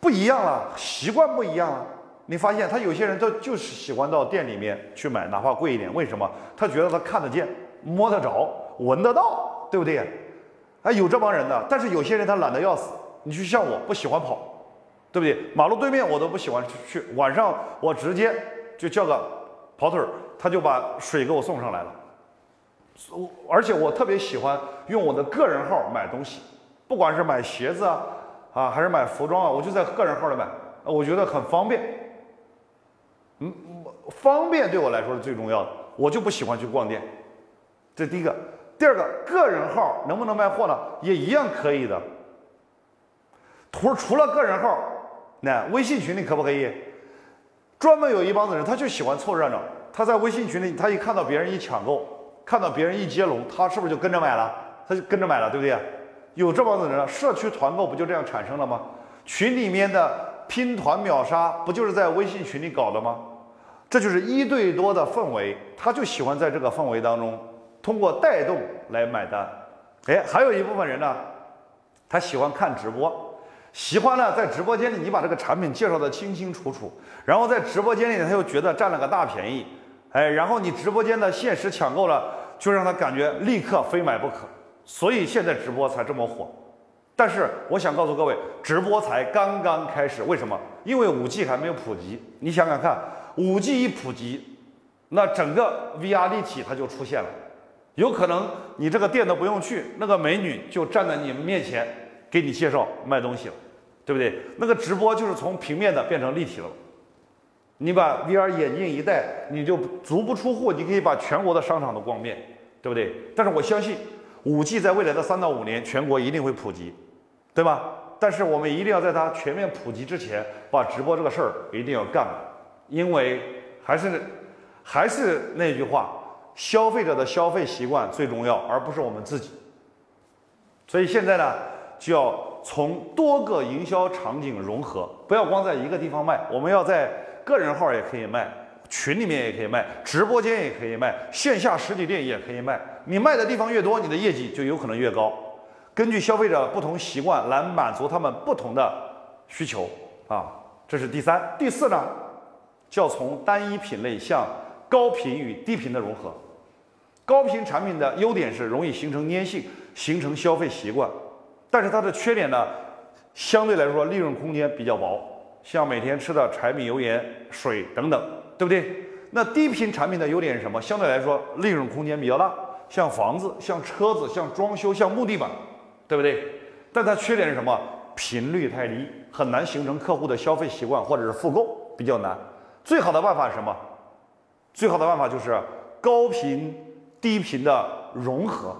不一样了，习惯不一样了。你发现他有些人他就是喜欢到店里面去买，哪怕贵一点，为什么？他觉得他看得见、摸得着、闻得到，对不对？啊，有这帮人的，但是有些人他懒得要死，你就像我不喜欢跑。对不对？马路对面我都不喜欢去，晚上我直接就叫个跑腿儿，他就把水给我送上来了。我而且我特别喜欢用我的个人号买东西，不管是买鞋子啊啊，还是买服装啊，我就在个人号里买，我觉得很方便。嗯，方便对我来说是最重要的，我就不喜欢去逛店。这第一个，第二个，个人号能不能卖货呢？也一样可以的。图除了个人号。那微信群里可不可以？专门有一帮子人，他就喜欢凑热闹。他在微信群里，他一看到别人一抢购，看到别人一接龙，他是不是就跟着买了？他就跟着买了，对不对？有这帮子人，社区团购不就这样产生了吗？群里面的拼团秒杀不就是在微信群里搞的吗？这就是一对多的氛围，他就喜欢在这个氛围当中通过带动来买单。哎，还有一部分人呢，他喜欢看直播。喜欢呢，在直播间里你把这个产品介绍的清清楚楚，然后在直播间里他又觉得占了个大便宜，哎，然后你直播间的限时抢购了，就让他感觉立刻非买不可，所以现在直播才这么火。但是我想告诉各位，直播才刚刚开始，为什么？因为五 G 还没有普及。你想想看，五 G 一普及，那整个 VR 立体它就出现了，有可能你这个店都不用去，那个美女就站在你们面前给你介绍卖东西了。对不对？那个直播就是从平面的变成立体了。你把 VR 眼镜一戴，你就足不出户，你可以把全国的商场都逛遍，对不对？但是我相信，5G 在未来的三到五年，全国一定会普及，对吧？但是我们一定要在它全面普及之前，把直播这个事儿一定要干了，因为还是还是那句话，消费者的消费习惯最重要，而不是我们自己。所以现在呢，就要。从多个营销场景融合，不要光在一个地方卖，我们要在个人号也可以卖，群里面也可以卖，直播间也可以卖，线下实体店也可以卖。你卖的地方越多，你的业绩就有可能越高。根据消费者不同习惯来满足他们不同的需求啊，这是第三、第四呢，叫从单一品类向高频与低频的融合。高频产品的优点是容易形成粘性，形成消费习惯。但是它的缺点呢，相对来说利润空间比较薄，像每天吃的柴米油盐水等等，对不对？那低频产品的优点是什么？相对来说利润空间比较大，像房子、像车子、像装修、像木地板，对不对？但它缺点是什么？频率太低，很难形成客户的消费习惯或者是复购，比较难。最好的办法是什么？最好的办法就是高频低频的融合，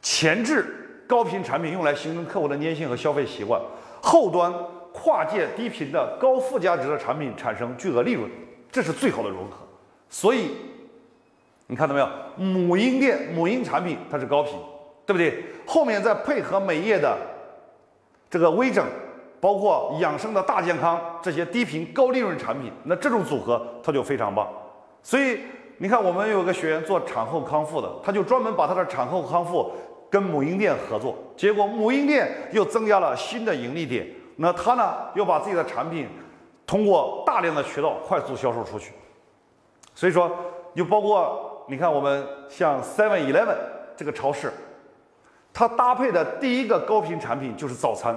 前置。高频产品用来形成客户的粘性和消费习惯，后端跨界低频的高附加值的产品产生巨额利润，这是最好的融合。所以你看到没有？母婴店、母婴产品它是高频，对不对？后面再配合美业的这个微整，包括养生的大健康这些低频高利润产品，那这种组合它就非常棒。所以你看，我们有个学员做产后康复的，他就专门把他的产后康复。跟母婴店合作，结果母婴店又增加了新的盈利点，那他呢又把自己的产品通过大量的渠道快速销售出去。所以说，就包括你看我们像 Seven Eleven 这个超市，它搭配的第一个高频产品就是早餐，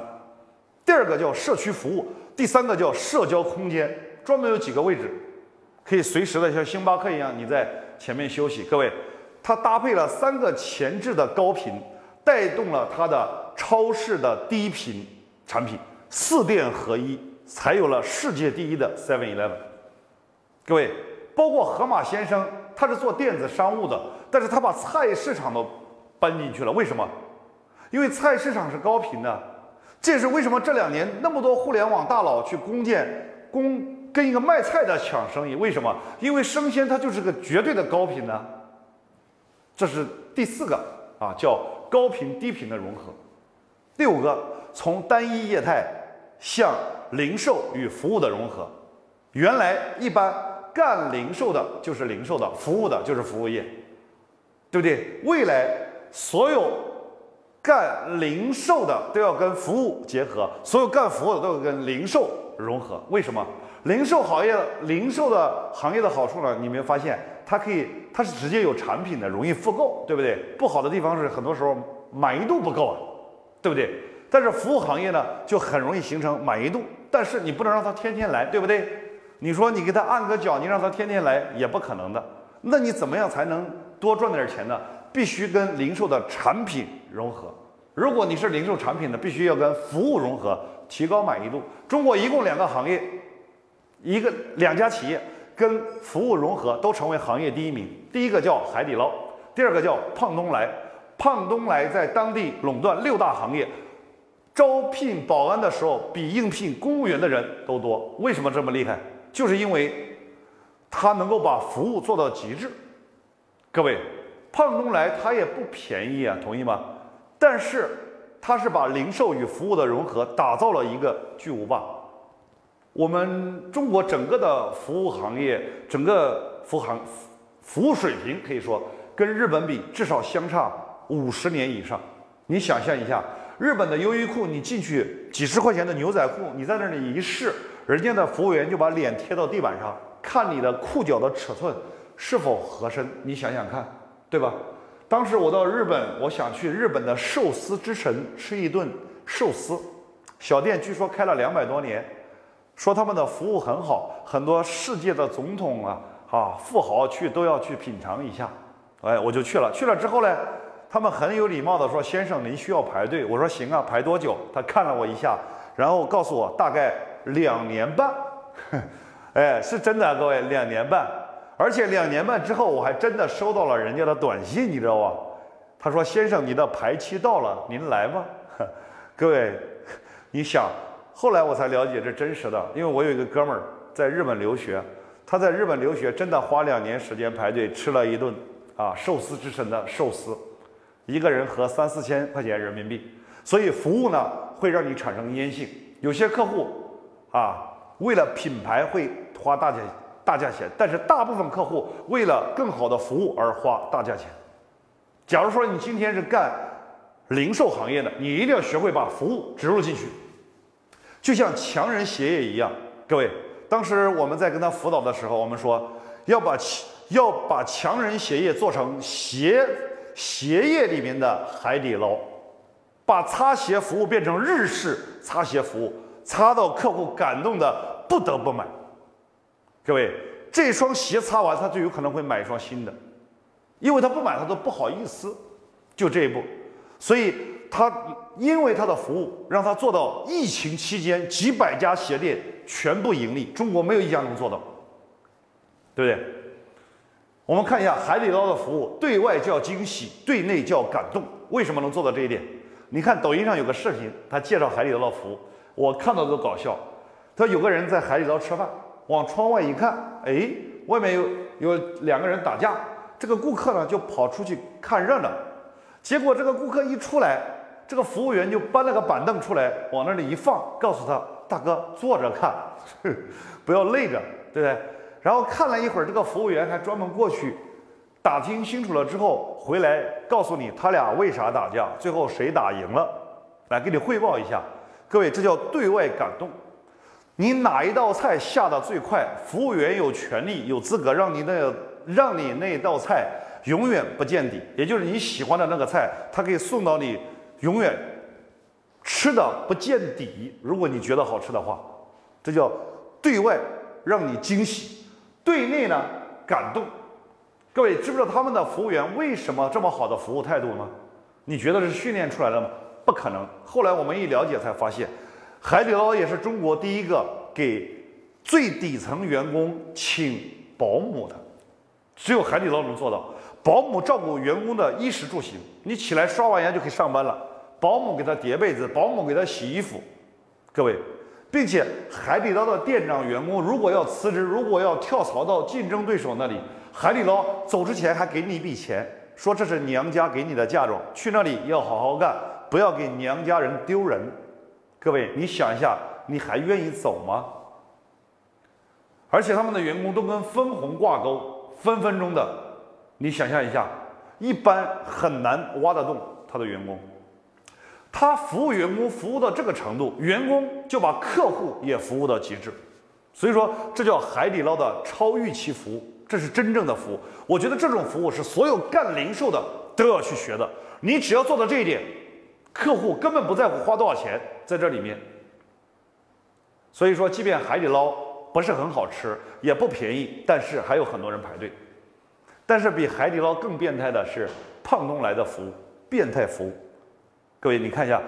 第二个叫社区服务，第三个叫社交空间，专门有几个位置，可以随时的像星巴克一样你在前面休息。各位，它搭配了三个前置的高频，带动了它的超市的低频产品，四店合一，才有了世界第一的 Seven Eleven。各位。包括盒马先生，他是做电子商务的，但是他把菜市场都搬进去了。为什么？因为菜市场是高频的。这也是为什么这两年那么多互联网大佬去攻建、攻跟一个卖菜的抢生意。为什么？因为生鲜它就是个绝对的高频呢。这是第四个啊，叫高频低频的融合。第五个，从单一业态向零售与服务的融合。原来一般。干零售的就是零售的，服务的就是服务业，对不对？未来所有干零售的都要跟服务结合，所有干服务的都要跟零售融合。为什么？零售行业零售的行业的好处呢？你没发现它可以，它是直接有产品的，容易复购，对不对？不好的地方是很多时候满意度不够啊，对不对？但是服务行业呢，就很容易形成满意度，但是你不能让他天天来，对不对？你说你给他按个脚，你让他天天来也不可能的。那你怎么样才能多赚点钱呢？必须跟零售的产品融合。如果你是零售产品的，必须要跟服务融合，提高满意度。中国一共两个行业，一个两家企业跟服务融合都成为行业第一名。第一个叫海底捞，第二个叫胖东来。胖东来在当地垄断六大行业，招聘保安的时候比应聘公务员的人都多。为什么这么厉害？就是因为他能够把服务做到极致，各位，胖东来他也不便宜啊，同意吗？但是他是把零售与服务的融合打造了一个巨无霸。我们中国整个的服务行业，整个服行服务水平可以说跟日本比至少相差五十年以上。你想象一下，日本的优衣库，你进去几十块钱的牛仔裤，你在那里一试。人家的服务员就把脸贴到地板上，看你的裤脚的尺寸是否合身。你想想看，对吧？当时我到日本，我想去日本的寿司之神吃一顿寿司，小店据说开了两百多年，说他们的服务很好，很多世界的总统啊啊富豪去都要去品尝一下。哎，我就去了。去了之后呢，他们很有礼貌的说：“先生，您需要排队。”我说：“行啊，排多久？”他看了我一下，然后告诉我大概。两年半，(laughs) 哎，是真的，各位，两年半，而且两年半之后，我还真的收到了人家的短信，你知道吧？他说：“先生，你的排期到了，您来吧。(laughs) ”各位，你想，后来我才了解这真实的，因为我有一个哥们儿在日本留学，他在日本留学真的花两年时间排队吃了一顿啊寿司之神的寿司，一个人合三四千块钱人民币，所以服务呢会让你产生粘性，有些客户。啊，为了品牌会花大价大价钱，但是大部分客户为了更好的服务而花大价钱。假如说你今天是干零售行业的，你一定要学会把服务植入进去，就像强人鞋业一样。各位，当时我们在跟他辅导的时候，我们说要把要把强人鞋业做成鞋鞋业里面的海底捞，把擦鞋服务变成日式擦鞋服务。擦到客户感动的不得不买，各位，这双鞋擦完他就有可能会买一双新的，因为他不买他都不好意思，就这一步，所以他因为他的服务让他做到疫情期间几百家鞋店全部盈利，中国没有一家能做到，对不对？我们看一下海底捞的服务，对外叫惊喜，对内叫感动，为什么能做到这一点？你看抖音上有个视频，他介绍海底捞的服务。我看到都搞笑，他有个人在海底捞吃饭，往窗外一看，哎，外面有有两个人打架，这个顾客呢就跑出去看热闹，结果这个顾客一出来，这个服务员就搬了个板凳出来，往那里一放，告诉他大哥坐着看，(laughs) 不要累着，对不对？然后看了一会儿，这个服务员还专门过去打听清楚了之后回来告诉你他俩为啥打架，最后谁打赢了，来给你汇报一下。各位，这叫对外感动。你哪一道菜下的最快，服务员有权利、有资格让你那让你那道菜永远不见底，也就是你喜欢的那个菜，他可以送到你永远吃的不见底。如果你觉得好吃的话，这叫对外让你惊喜，对内呢感动。各位知不知道他们的服务员为什么这么好的服务态度呢？你觉得是训练出来的吗？不可能。后来我们一了解才发现，海底捞也是中国第一个给最底层员工请保姆的，只有海底捞能做到。保姆照顾员工的衣食住行，你起来刷完牙就可以上班了，保姆给他叠被子，保姆给他洗衣服。各位，并且海底捞的店长员工如果要辞职，如果要跳槽到竞争对手那里。海底捞走之前还给你一笔钱，说这是娘家给你的嫁妆，去那里要好好干，不要给娘家人丢人。各位，你想一下，你还愿意走吗？而且他们的员工都跟分红挂钩，分分钟的，你想象一下，一般很难挖得动他的员工。他服务员工服务到这个程度，员工就把客户也服务到极致，所以说这叫海底捞的超预期服务。这是真正的服务，我觉得这种服务是所有干零售的都要去学的。你只要做到这一点，客户根本不在乎花多少钱在这里面。所以说，即便海底捞不是很好吃，也不便宜，但是还有很多人排队。但是比海底捞更变态的是胖东来的服务，变态服务。各位，你看一下，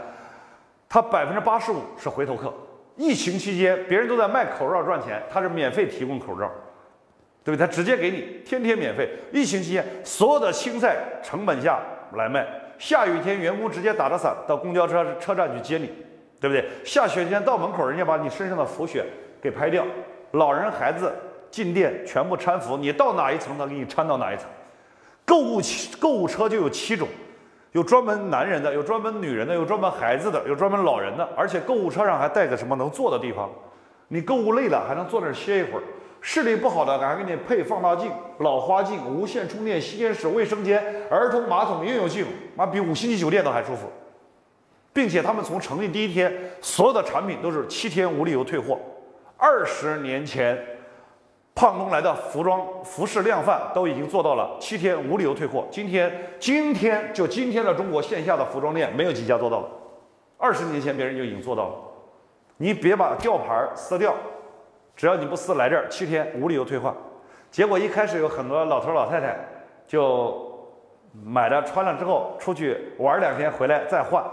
他百分之八十五是回头客。疫情期间，别人都在卖口罩赚钱，他是免费提供口罩。对不对？他直接给你，天天免费。疫情期间，所有的青菜成本价来卖。下雨天，员工直接打着伞到公交车车站去接你，对不对？下雪天到门口，人家把你身上的浮雪给拍掉。老人孩子进店全部搀扶，你到哪一层，他给你搀到哪一层。购物购物车就有七种，有专门男人的，有专门女人的，有专门孩子的，有专门老人的。而且购物车上还带个什么能坐的地方，你购物累了还能坐那儿歇一会儿。视力不好的，还给你配放大镜、老花镜、无线充电、吸烟室、卫生间、儿童马桶、应用镜，妈比五星级酒店都还舒服，并且他们从成立第一天，所有的产品都是七天无理由退货。二十年前，胖东来的服装服饰量贩都已经做到了七天无理由退货。今天，今天就今天的中国线下的服装店没有几家做到了。二十年前别人就已经做到了，你别把吊牌撕掉。只要你不撕，来这儿七天无理由退换。结果一开始有很多老头老太太就买了穿了之后出去玩两天回来再换，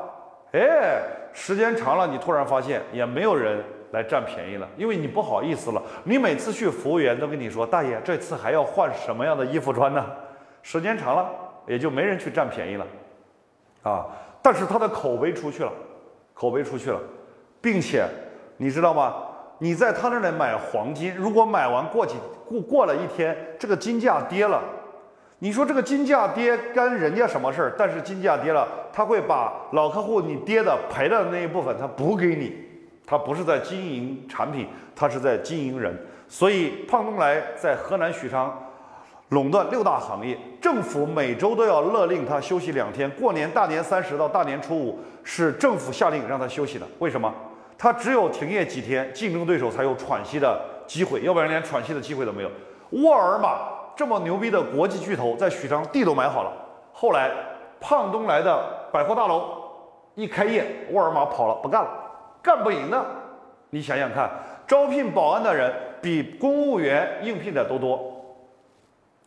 哎，时间长了你突然发现也没有人来占便宜了，因为你不好意思了。你每次去服务员都跟你说：“大爷，这次还要换什么样的衣服穿呢？”时间长了也就没人去占便宜了，啊！但是他的口碑出去了，口碑出去了，并且你知道吗？你在他那里买黄金，如果买完过几过过了一天，这个金价跌了，你说这个金价跌干人家什么事儿？但是金价跌了，他会把老客户你跌的赔的那一部分他补给你，他不是在经营产品，他是在经营人。所以胖东来在河南许昌垄断六大行业，政府每周都要勒令他休息两天，过年大年三十到大年初五是政府下令让他休息的，为什么？他只有停业几天，竞争对手才有喘息的机会，要不然连喘息的机会都没有。沃尔玛这么牛逼的国际巨头，在许昌地都买好了。后来胖东来的百货大楼一开业，沃尔玛跑了，不干了，干不赢的。你想想看，招聘保安的人比公务员应聘的都多，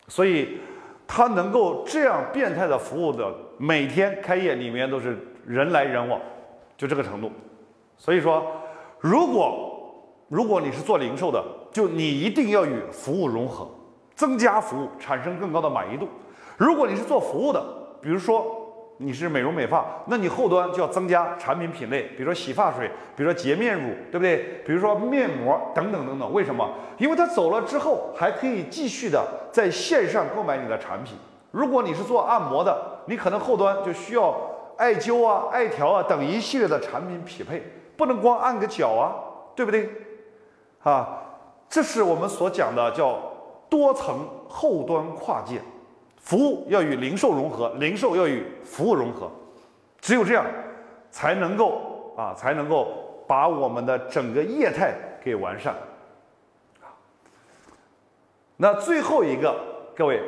所以他能够这样变态的服务的，每天开业里面都是人来人往，就这个程度。所以说，如果如果你是做零售的，就你一定要与服务融合，增加服务，产生更高的满意度。如果你是做服务的，比如说你是美容美发，那你后端就要增加产品品类，比如说洗发水，比如说洁面乳，对不对？比如说面膜等等等等。为什么？因为他走了之后，还可以继续的在线上购买你的产品。如果你是做按摩的，你可能后端就需要艾灸啊、艾条啊等一系列的产品匹配。不能光按个脚啊，对不对？啊，这是我们所讲的叫多层后端跨界。服务要与零售融合，零售要与服务融合，只有这样，才能够啊，才能够把我们的整个业态给完善。那最后一个，各位，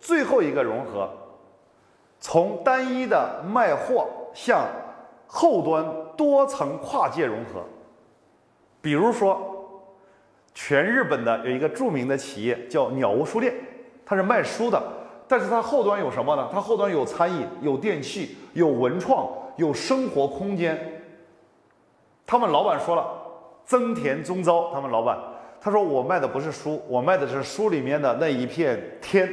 最后一个融合，从单一的卖货向后端多层跨界融合。比如说，全日本的有一个著名的企业叫鸟屋书店，它是卖书的，但是它后端有什么呢？它后端有餐饮、有电器、有文创、有生活空间。他们老板说了，增田宗昭，他们老板。他说：“我卖的不是书，我卖的是书里面的那一片天，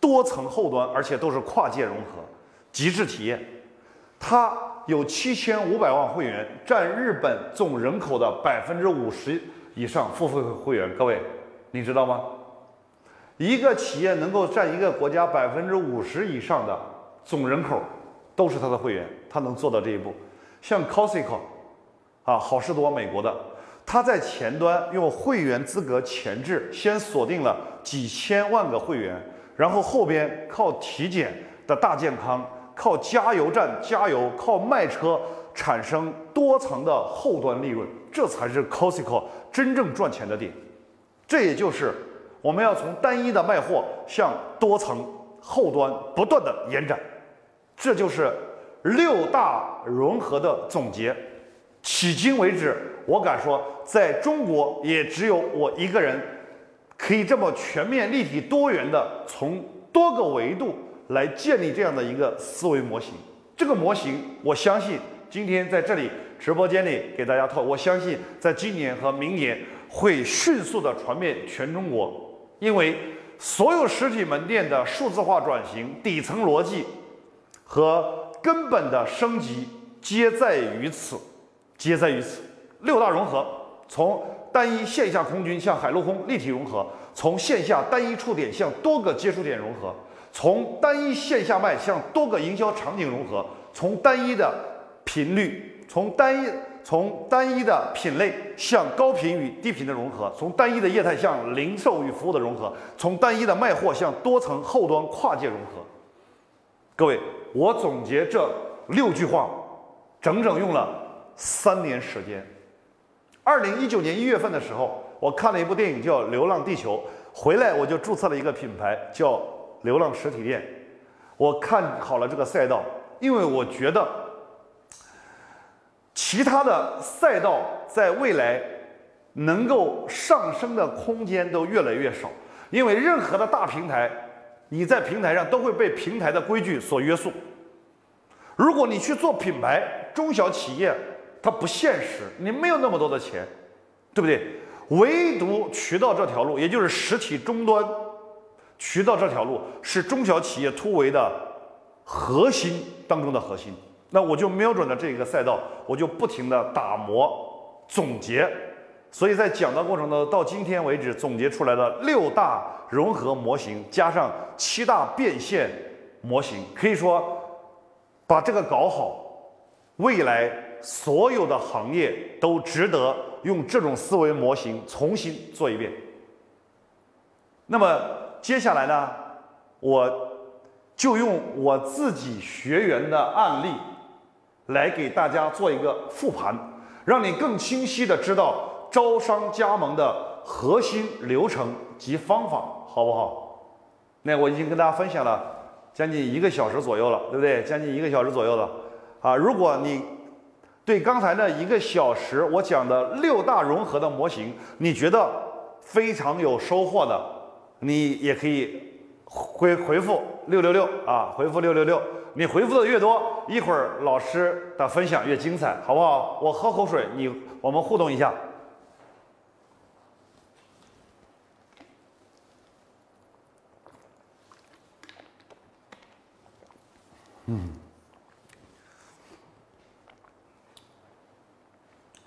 多层后端，而且都是跨界融合，极致体验。他有七千五百万会员，占日本总人口的百分之五十以上付费会员。各位，你知道吗？一个企业能够占一个国家百分之五十以上的总人口，都是他的会员，他能做到这一步。像 Costco，啊，好事多，美国的。”他在前端用会员资格前置，先锁定了几千万个会员，然后后边靠体检的大健康，靠加油站加油，靠卖车产生多层的后端利润，这才是 Costco 真正赚钱的点。这也就是我们要从单一的卖货向多层后端不断的延展，这就是六大融合的总结。迄今为止，我敢说，在中国也只有我一个人，可以这么全面、立体、多元的从多个维度来建立这样的一个思维模型。这个模型，我相信今天在这里直播间里给大家透，我相信在今年和明年会迅速的传遍全中国，因为所有实体门店的数字化转型底层逻辑和根本的升级皆在于此。皆在于此，六大融合，从单一线下空军向海陆空立体融合，从线下单一触点向多个接触点融合，从单一线下卖向多个营销场景融合，从单一的频率，从单一从单一的品类向高频与低频的融合，从单一的业态向零售与服务的融合，从单一的卖货向多层后端跨界融合。各位，我总结这六句话，整整用了。三年时间，二零一九年一月份的时候，我看了一部电影叫《流浪地球》，回来我就注册了一个品牌叫“流浪实体店”。我看好了这个赛道，因为我觉得其他的赛道在未来能够上升的空间都越来越少，因为任何的大平台，你在平台上都会被平台的规矩所约束。如果你去做品牌，中小企业。它不现实，你没有那么多的钱，对不对？唯独渠道这条路，也就是实体终端渠道这条路，是中小企业突围的核心当中的核心。那我就瞄准了这个赛道，我就不停的打磨总结。所以在讲的过程中，到今天为止总结出来的六大融合模型，加上七大变现模型，可以说把这个搞好，未来。所有的行业都值得用这种思维模型重新做一遍。那么接下来呢，我就用我自己学员的案例来给大家做一个复盘，让你更清晰的知道招商加盟的核心流程及方法，好不好？那我已经跟大家分享了将近一个小时左右了，对不对？将近一个小时左右了啊！如果你对刚才那一个小时我讲的六大融合的模型，你觉得非常有收获的，你也可以回回复六六六啊，回复六六六。你回复的越多，一会儿老师的分享越精彩，好不好？我喝口水，你我们互动一下。嗯。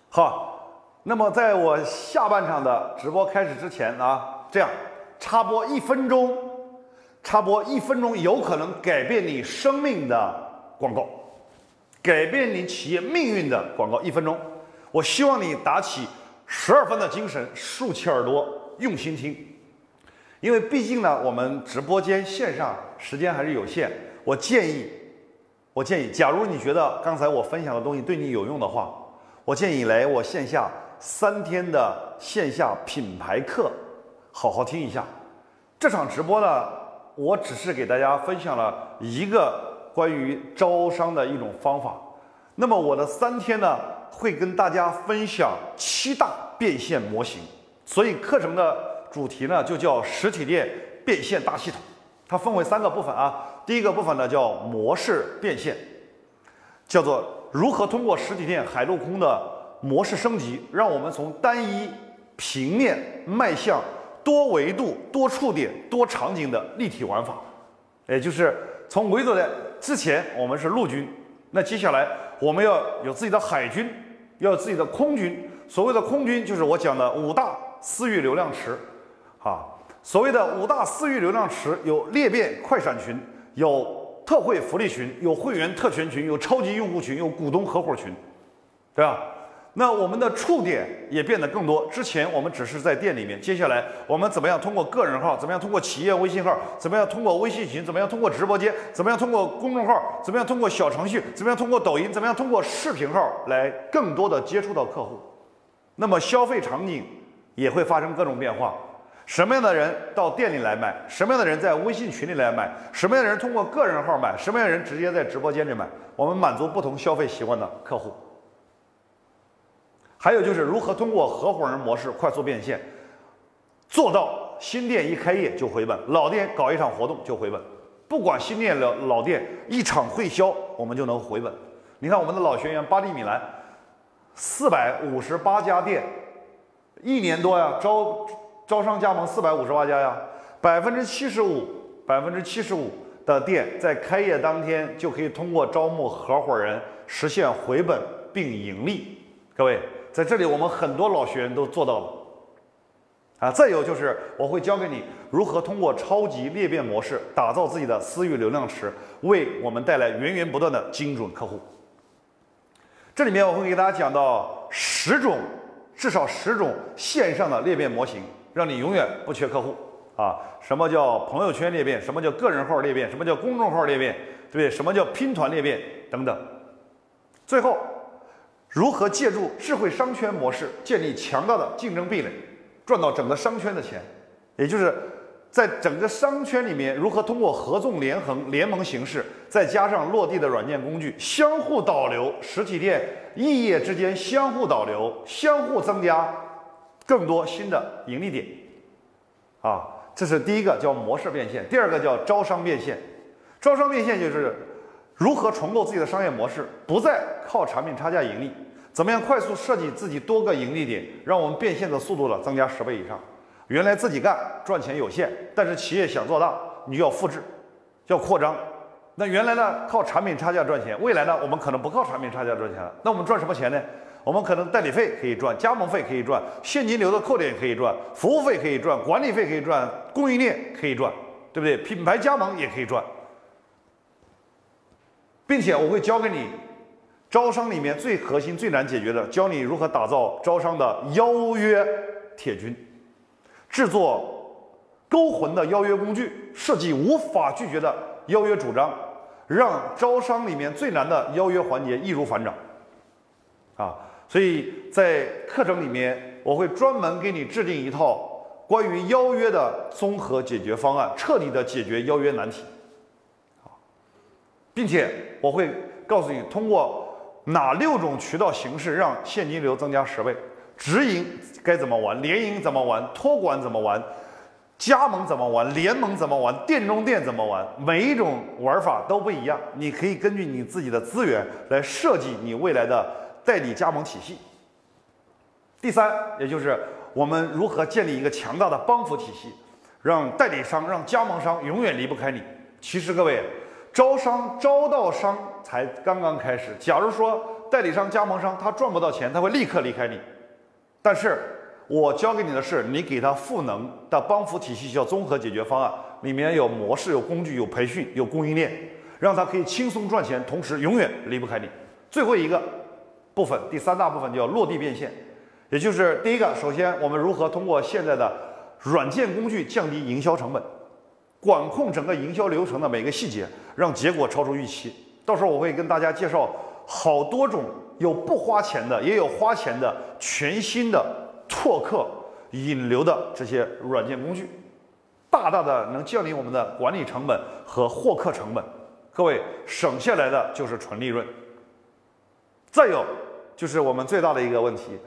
好，那么在我下半场的直播开始之前啊，这样插播一分钟，插播一分钟有可能改变你生命的广告，改变你企业命运的广告，一分钟。我希望你打起十二分的精神，竖起耳朵，用心听，因为毕竟呢，我们直播间线上时间还是有限，我建议，我建议，假如你觉得刚才我分享的东西对你有用的话，我建议来我线下三天的线下品牌课，好好听一下。这场直播呢，我只是给大家分享了一个关于招商的一种方法。那么我的三天呢，会跟大家分享七大变现模型。所以课程的主题呢，就叫实体店变现大系统。它分为三个部分啊。第一个部分呢叫模式变现，叫做如何通过实体店海陆空的模式升级，让我们从单一平面迈向多维度、多触点、多场景的立体玩法。也就是从维度的之前我们是陆军，那接下来我们要有自己的海军，要有自己的空军。所谓的空军就是我讲的五大。私域流量池，啊，所谓的五大私域流量池有裂变快闪群，有特惠福利群，有会员特权群，有超级用户群，有股东合伙群，对吧？那我们的触点也变得更多。之前我们只是在店里面，接下来我们怎么样通过个人号，怎么样通过企业微信号，怎么样通过微信群，怎么样通过直播间，怎么样通过公众号，怎么样通过小程序，怎么样通过抖音，怎么样通过视频号来更多的接触到客户。那么消费场景。也会发生各种变化，什么样的人到店里来买，什么样的人在微信群里来买，什么样的人通过个人号买，什么样的人直接在直播间里买，我们满足不同消费习惯的客户。还有就是如何通过合伙人模式快速变现，做到新店一开业就回本，老店搞一场活动就回本，不管新店老老店一场会销我们就能回本。你看我们的老学员巴蒂米兰，四百五十八家店。一年多呀，招招商加盟四百五十八家呀，百分之七十五，百分之七十五的店在开业当天就可以通过招募合伙人实现回本并盈利。各位，在这里我们很多老学员都做到了啊。再有就是我会教给你如何通过超级裂变模式打造自己的私域流量池，为我们带来源源不断的精准客户。这里面我会给大家讲到十种。至少十种线上的裂变模型，让你永远不缺客户啊！什么叫朋友圈裂变？什么叫个人号裂变？什么叫公众号裂变？对不对？什么叫拼团裂变？等等。最后，如何借助智慧商圈模式建立强大的竞争壁垒，赚到整个商圈的钱？也就是。在整个商圈里面，如何通过合纵连横、联盟形式，再加上落地的软件工具，相互导流，实体店异业之间相互导流，相互增加更多新的盈利点。啊，这是第一个叫模式变现，第二个叫招商变现。招商变现就是如何重构自己的商业模式，不再靠产品差价盈利，怎么样快速设计自己多个盈利点，让我们变现的速度呢增加十倍以上。原来自己干赚钱有限，但是企业想做大，你就要复制，要扩张。那原来呢靠产品差价赚钱，未来呢我们可能不靠产品差价赚钱了。那我们赚什么钱呢？我们可能代理费可以赚，加盟费可以赚，现金流的扣点可以赚，服务费可以赚，管理费可以赚，供应链可以赚，对不对？品牌加盟也可以赚，并且我会教给你招商里面最核心、最难解决的，教你如何打造招商的邀约铁军。制作勾魂的邀约工具，设计无法拒绝的邀约主张，让招商里面最难的邀约环节易如反掌。啊，所以在课程里面，我会专门给你制定一套关于邀约的综合解决方案，彻底的解决邀约难题。啊，并且我会告诉你，通过哪六种渠道形式让现金流增加十倍。直营该怎么玩？联营怎么玩？托管怎么玩？加盟怎么玩？联盟怎么玩？店中店怎么玩？每一种玩法都不一样，你可以根据你自己的资源来设计你未来的代理加盟体系。第三，也就是我们如何建立一个强大的帮扶体系，让代理商、让加盟商永远离不开你。其实各位，招商招到商才刚刚开始。假如说代理商、加盟商他赚不到钱，他会立刻离开你。但是我教给你的是，你给他赋能的帮扶体系叫综合解决方案，里面有模式、有工具、有培训、有供应链，让他可以轻松赚钱，同时永远离不开你。最后一个部分，第三大部分叫落地变现，也就是第一个，首先我们如何通过现在的软件工具降低营销成本，管控整个营销流程的每个细节，让结果超出预期。到时候我会跟大家介绍好多种有不花钱的，也有花钱的全新的拓客引流的这些软件工具，大大的能降低我们的管理成本和获客成本。各位省下来的就是纯利润。再有就是我们最大的一个问题，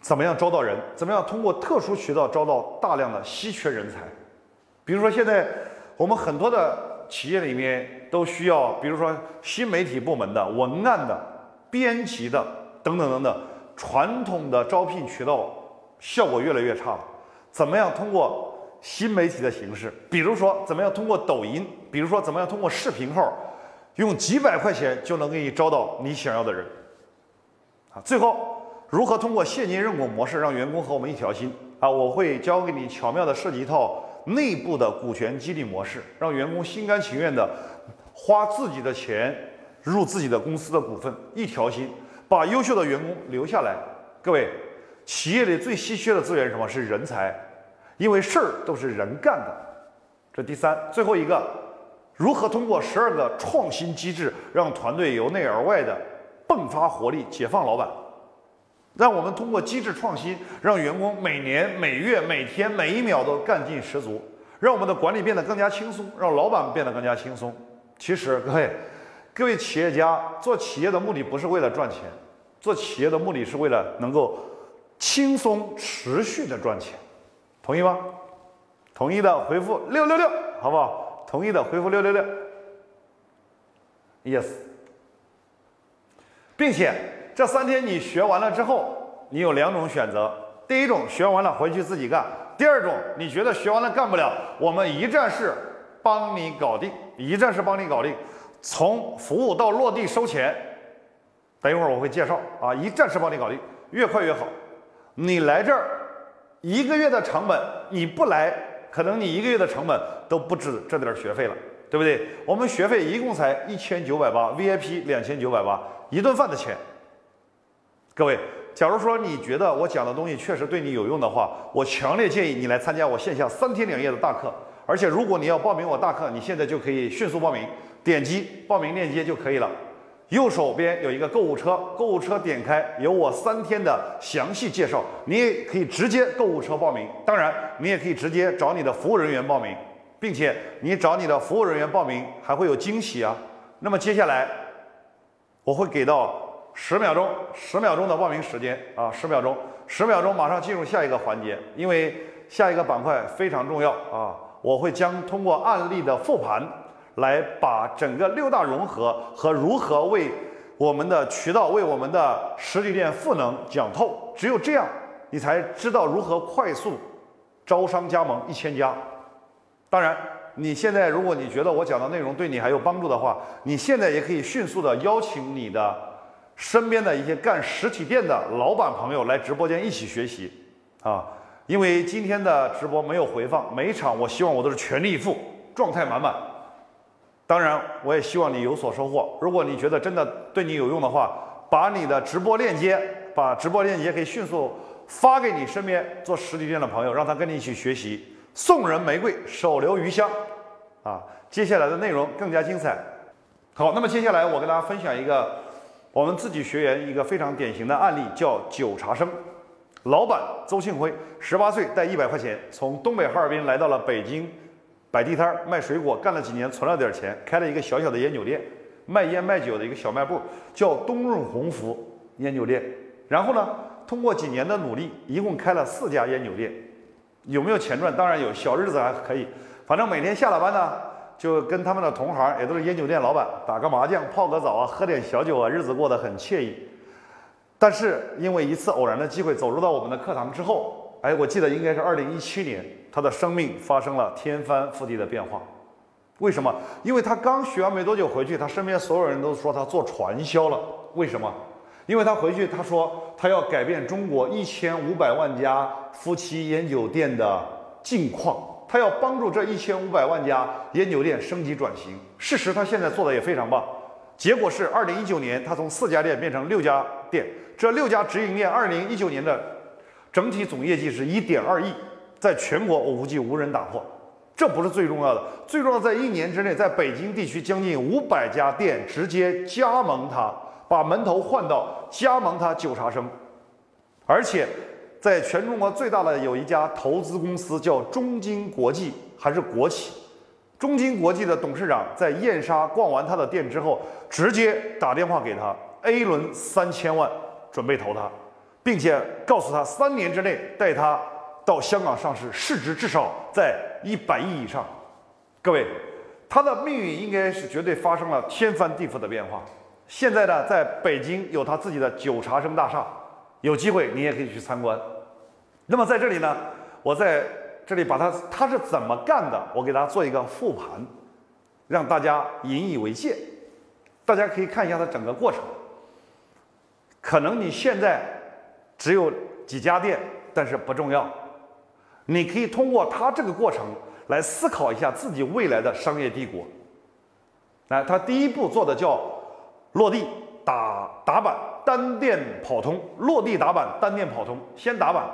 怎么样招到人？怎么样通过特殊渠道招到大量的稀缺人才？比如说现在我们很多的企业里面都需要，比如说新媒体部门的文案的、编辑的等等等等，传统的招聘渠道效果越来越差了。怎么样通过新媒体的形式？比如说怎么样通过抖音？比如说怎么样通过视频号？用几百块钱就能给你招到你想要的人，啊，最后如何通过现金认股模式让员工和我们一条心啊？我会教给你巧妙的设计一套内部的股权激励模式，让员工心甘情愿的花自己的钱入自己的公司的股份，一条心把优秀的员工留下来。各位，企业里最稀缺的资源是什么？是人才，因为事儿都是人干的。这第三，最后一个。如何通过十二个创新机制，让团队由内而外的迸发活力，解放老板？让我们通过机制创新，让员工每年、每月、每天、每一秒都干劲十足，让我们的管理变得更加轻松，让老板变得更加轻松。其实，各位，各位企业家做企业的目的不是为了赚钱，做企业的目的是为了能够轻松持续的赚钱。同意吗？同意的回复六六六，好不好？同意的回复六六六，yes，并且这三天你学完了之后，你有两种选择：第一种学完了回去自己干；第二种你觉得学完了干不了，我们一站式帮你搞定，一站式帮你搞定，从服务到落地收钱。等一会儿我会介绍啊，一站式帮你搞定，越快越好。你来这儿一个月的成本，你不来。可能你一个月的成本都不止这点学费了，对不对？我们学费一共才一千九百八，VIP 两千九百八，一顿饭的钱。各位，假如说你觉得我讲的东西确实对你有用的话，我强烈建议你来参加我线下三天两夜的大课。而且如果你要报名我大课，你现在就可以迅速报名，点击报名链接就可以了。右手边有一个购物车，购物车点开有我三天的详细介绍，你也可以直接购物车报名。当然，你也可以直接找你的服务人员报名，并且你找你的服务人员报名还会有惊喜啊。那么接下来我会给到十秒钟，十秒钟的报名时间啊，十秒钟，十秒钟马上进入下一个环节，因为下一个板块非常重要啊，我会将通过案例的复盘。来把整个六大融合和如何为我们的渠道、为我们的实体店赋能讲透，只有这样，你才知道如何快速招商加盟一千家。当然，你现在如果你觉得我讲的内容对你还有帮助的话，你现在也可以迅速的邀请你的身边的一些干实体店的老板朋友来直播间一起学习啊！因为今天的直播没有回放，每一场我希望我都是全力以赴，状态满满。当然，我也希望你有所收获。如果你觉得真的对你有用的话，把你的直播链接，把直播链接可以迅速发给你身边做实体店的朋友，让他跟你一起学习。送人玫瑰，手留余香。啊，接下来的内容更加精彩。好，那么接下来我跟大家分享一个我们自己学员一个非常典型的案例，叫酒茶生。老板周庆辉，十八岁带一百块钱从东北哈尔滨来到了北京。摆地摊卖水果，干了几年，存了点钱，开了一个小小的烟酒店，卖烟卖酒的一个小卖部，叫东润鸿福烟酒店。然后呢，通过几年的努力，一共开了四家烟酒店。有没有钱赚？当然有，小日子还可以。反正每天下了班呢，就跟他们的同行，也都是烟酒店老板，打个麻将，泡个澡啊，喝点小酒啊，日子过得很惬意。但是因为一次偶然的机会，走入到我们的课堂之后，哎，我记得应该是二零一七年。他的生命发生了天翻覆地的变化，为什么？因为他刚学完没多久回去，他身边所有人都说他做传销了。为什么？因为他回去他说他要改变中国一千五百万家夫妻烟酒店的境况，他要帮助这一千五百万家烟酒店升级转型。事实他现在做的也非常棒，结果是二零一九年他从四家店变成六家店，这六家直营店二零一九年的整体总业绩是一点二亿。在全国我估计无人打破。这不是最重要的，最重要在一年之内，在北京地区将近五百家店直接加盟他，把门头换到加盟他九茶生，而且在全中国最大的有一家投资公司叫中金国际，还是国企。中金国际的董事长在燕莎逛完他的店之后，直接打电话给他，A 轮三千万准备投他，并且告诉他三年之内带他到香港上市，市值至少在一百亿以上。各位，他的命运应该是绝对发生了天翻地覆的变化。现在呢，在北京有他自己的九茶生大厦，有机会你也可以去参观。那么在这里呢，我在。这里把它它是怎么干的？我给大家做一个复盘，让大家引以为戒。大家可以看一下它整个过程。可能你现在只有几家店，但是不重要。你可以通过它这个过程来思考一下自己未来的商业帝国。来，他第一步做的叫落地打打板，单店跑通，落地打板，单店跑通，先打板。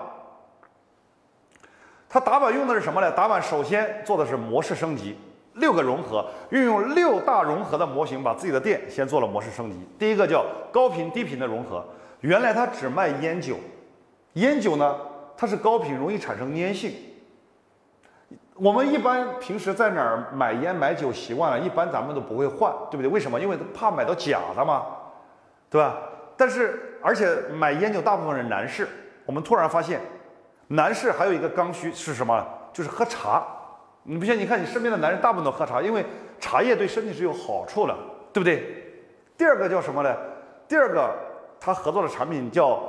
它打板用的是什么呢？打板首先做的是模式升级，六个融合，运用六大融合的模型，把自己的店先做了模式升级。第一个叫高频低频的融合，原来它只卖烟酒，烟酒呢它是高频，容易产生粘性。我们一般平时在哪儿买烟买酒习惯了，一般咱们都不会换，对不对？为什么？因为怕买到假的嘛，对吧？但是而且买烟酒大部分是男士，我们突然发现。男士还有一个刚需是什么？就是喝茶。你不信？你看你身边的男人大部分都喝茶，因为茶叶对身体是有好处的，对不对？第二个叫什么呢？第二个他合作的产品叫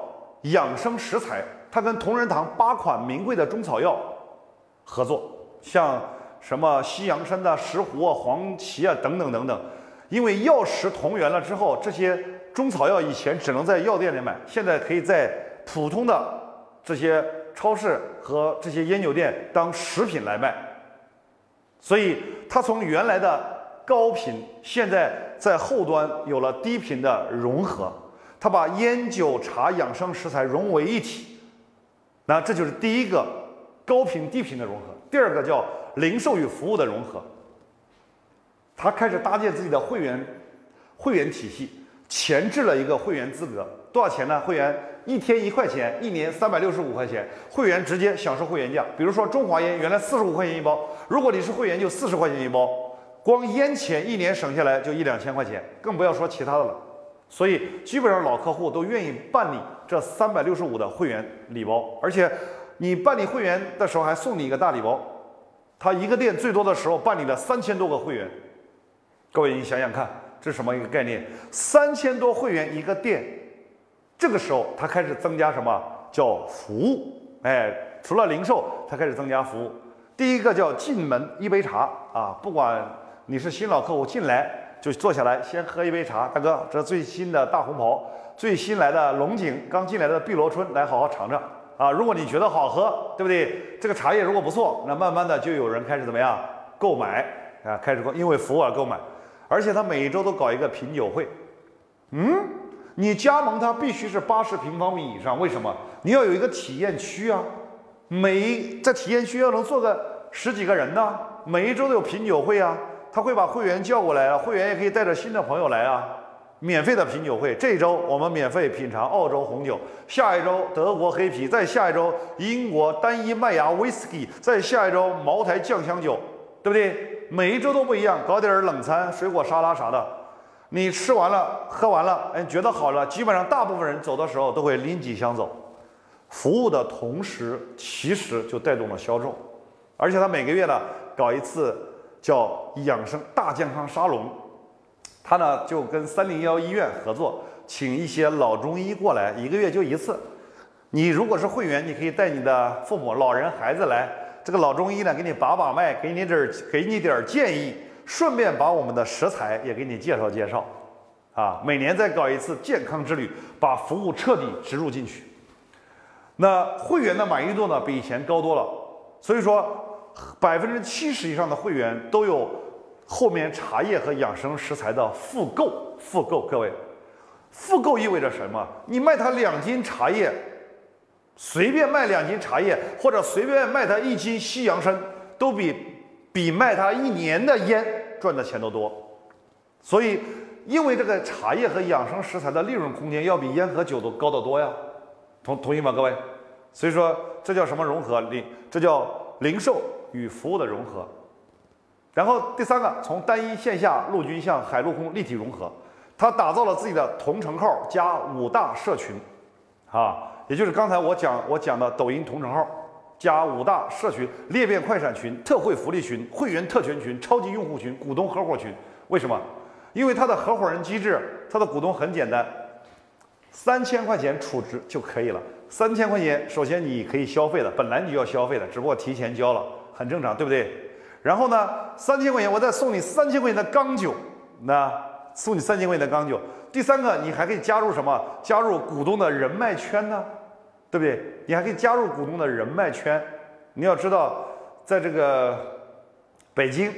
养生食材，他跟同仁堂八款名贵的中草药合作，像什么西洋参的石斛啊、黄芪啊等等等等。因为药食同源了之后，这些中草药以前只能在药店里买，现在可以在普通的这些。超市和这些烟酒店当食品来卖，所以它从原来的高频，现在在后端有了低频的融合，它把烟酒茶养生食材融为一体，那这就是第一个高频低频的融合。第二个叫零售与服务的融合，它开始搭建自己的会员会员体系，前置了一个会员资格，多少钱呢？会员。一天一块钱，一年三百六十五块钱，会员直接享受会员价。比如说中华烟原来四十五块钱一包，如果你是会员就四十块钱一包，光烟钱一年省下来就一两千块钱，更不要说其他的了。所以基本上老客户都愿意办理这三百六十五的会员礼包，而且你办理会员的时候还送你一个大礼包。他一个店最多的时候办理了三千多个会员，各位你想想看，这是什么一个概念？三千多会员一个店。这个时候，他开始增加什么叫服务？哎，除了零售，他开始增加服务。第一个叫进门一杯茶啊，不管你是新老客户进来就坐下来先喝一杯茶，大哥，这最新的大红袍，最新来的龙井，刚进来的碧螺春，来好好尝尝啊。如果你觉得好喝，对不对？这个茶叶如果不错，那慢慢的就有人开始怎么样购买啊，开始购，因为服务而购买，而且他每一周都搞一个品酒会，嗯。你加盟他必须是八十平方米以上，为什么？你要有一个体验区啊，每在体验区要能坐个十几个人呢，每一周都有品酒会啊，他会把会员叫过来啊，会员也可以带着新的朋友来啊，免费的品酒会，这周我们免费品尝澳洲红酒，下一周德国黑啤，再下一周英国单一麦芽威士忌，再下一周茅台酱香酒，对不对？每一周都不一样，搞点冷餐、水果沙拉啥的。你吃完了，喝完了，哎，觉得好了，基本上大部分人走的时候都会拎几箱走。服务的同时，其实就带动了销售，而且他每个月呢搞一次叫养生大健康沙龙，他呢就跟三零幺医院合作，请一些老中医过来，一个月就一次。你如果是会员，你可以带你的父母、老人、孩子来，这个老中医呢给你把把脉，给你点给你点建议。顺便把我们的食材也给你介绍介绍，啊，每年再搞一次健康之旅，把服务彻底植入进去。那会员的满意度呢，比以前高多了。所以说，百分之七十以上的会员都有后面茶叶和养生食材的复购。复购，各位，复购意味着什么？你卖他两斤茶叶，随便卖两斤茶叶，或者随便卖他一斤西洋参，都比比卖他一年的烟赚的钱都多。所以，因为这个茶叶和养生食材的利润空间要比烟和酒都高得多呀。同同意吗，各位？所以说，这叫什么融合？零，这叫零售与服务的融合。然后第三个，从单一线下陆军向海陆空立体融合，他打造了自己的同城号加五大社群，啊，也就是刚才我讲我讲的抖音同城号加五大社群：裂变快闪群、特惠福利群、会员特权群、超级用户群、股东合伙群。为什么？因为他的合伙人机制，他的股东很简单，三千块钱储值就可以了。三千块钱，首先你可以消费的，本来你就要消费的，只不过提前交了，很正常，对不对？然后呢，三千块钱我再送你三千块钱的钢酒，那送你三千块钱的钢酒。第三个，你还可以加入什么？加入股东的人脉圈呢，对不对？你还可以加入股东的人脉圈。你要知道，在这个北京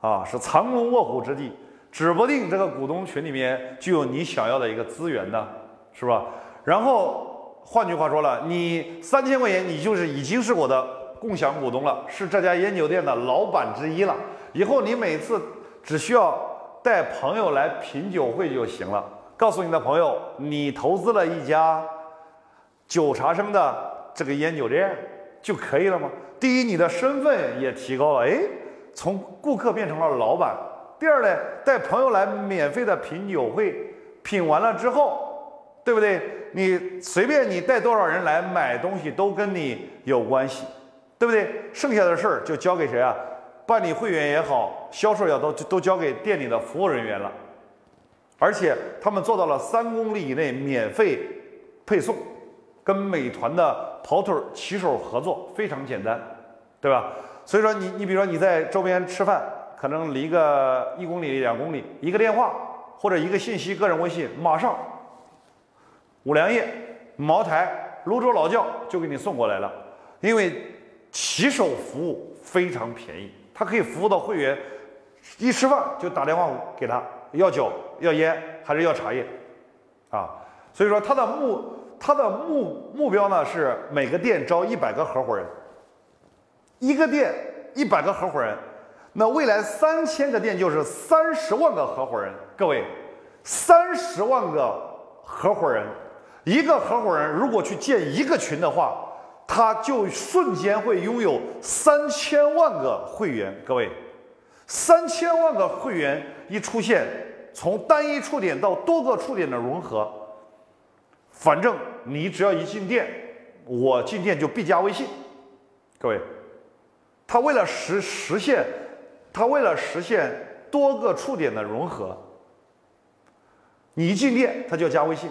啊，是藏龙卧虎之地，指不定这个股东群里面就有你想要的一个资源呢，是吧？然后换句话说了，你三千块钱，你就是已经是我的。共享股东了，是这家烟酒店的老板之一了。以后你每次只需要带朋友来品酒会就行了。告诉你的朋友，你投资了一家酒茶生的这个烟酒店就可以了吗？第一，你的身份也提高了，哎，从顾客变成了老板。第二呢，带朋友来免费的品酒会，品完了之后，对不对？你随便你带多少人来买东西都跟你有关系。对不对？剩下的事儿就交给谁啊？办理会员也好，销售也好都都交给店里的服务人员了。而且他们做到了三公里以内免费配送，跟美团的跑腿骑手合作非常简单，对吧？所以说你你比如说你在周边吃饭，可能离个一公里两公里，一个电话或者一个信息，个人微信，马上五粮液、茅台、泸州老窖就给你送过来了，因为。骑手服务非常便宜，他可以服务到会员，一吃饭就打电话给他要酒、要烟还是要茶叶，啊，所以说他的目他的目目标呢是每个店招一百个合伙人，一个店一百个合伙人，那未来三千个店就是三十万个合伙人，各位，三十万个合伙人，一个合伙人如果去建一个群的话。他就瞬间会拥有三千万个会员，各位，三千万个会员一出现，从单一触点到多个触点的融合，反正你只要一进店，我进店就必加微信，各位，他为了实实现，他为了实现多个触点的融合，你一进店他就要加微信，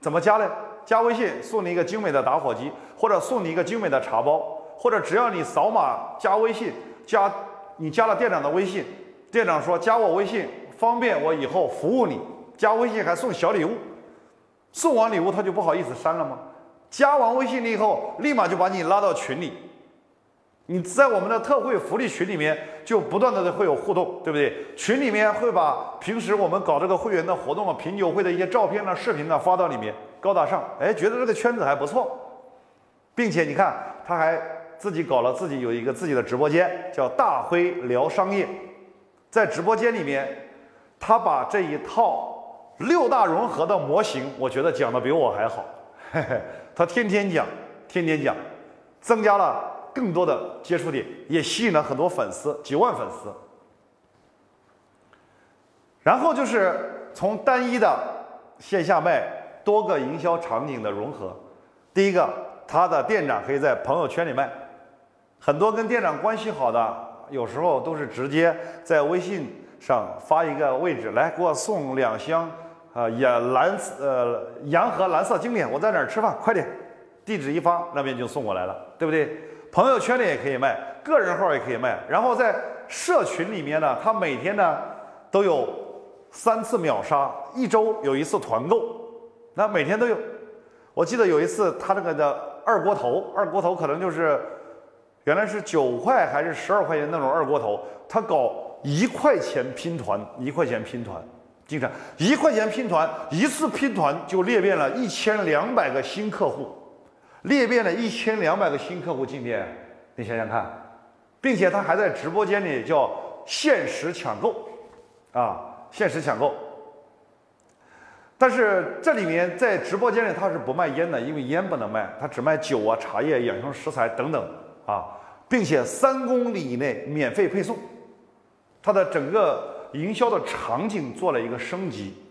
怎么加呢？加微信送你一个精美的打火机，或者送你一个精美的茶包，或者只要你扫码加微信，加你加了店长的微信，店长说加我微信方便我以后服务你，加微信还送小礼物，送完礼物他就不好意思删了吗？加完微信了以后，立马就把你拉到群里。你在我们的特惠福利群里面，就不断的会有互动，对不对？群里面会把平时我们搞这个会员的活动啊、品酒会的一些照片呢、视频呢发到里面，高大上。哎，觉得这个圈子还不错，并且你看，他还自己搞了自己有一个自己的直播间，叫大辉聊商业。在直播间里面，他把这一套六大融合的模型，我觉得讲的比我还好。嘿嘿，他天天讲，天天讲，增加了。更多的接触点，也吸引了很多粉丝，几万粉丝。然后就是从单一的线下卖，多个营销场景的融合。第一个，他的店长可以在朋友圈里卖，很多跟店长关系好的，有时候都是直接在微信上发一个位置，来给我送两箱啊，也蓝呃洋河蓝色经典，我在哪儿吃饭，快点，地址一发，那边就送过来了，对不对？朋友圈里也可以卖，个人号也可以卖，然后在社群里面呢，他每天呢都有三次秒杀，一周有一次团购，那每天都有。我记得有一次他这个的二锅头，二锅头可能就是原来是九块还是十二块钱那种二锅头，他搞一块钱拼团，一块钱拼团，经常一块钱拼团，一次拼团就裂变了一千两百个新客户。裂变了一千两百个新客户进店，你想想看，并且他还在直播间里叫限时抢购，啊，限时抢购。但是这里面在直播间里他是不卖烟的，因为烟不能卖，他只卖酒啊、茶叶、养生食材等等啊，并且三公里以内免费配送，他的整个营销的场景做了一个升级，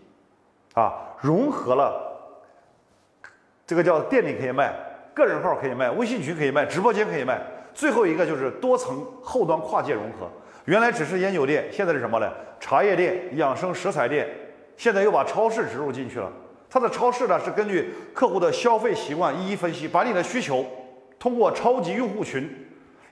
啊，融合了这个叫店里可以卖。个人号可以卖，微信群可以卖，直播间可以卖。最后一个就是多层后端跨界融合。原来只是烟酒店，现在是什么呢？茶叶店、养生食材店，现在又把超市植入进去了。它的超市呢是根据客户的消费习惯一一分析，把你的需求通过超级用户群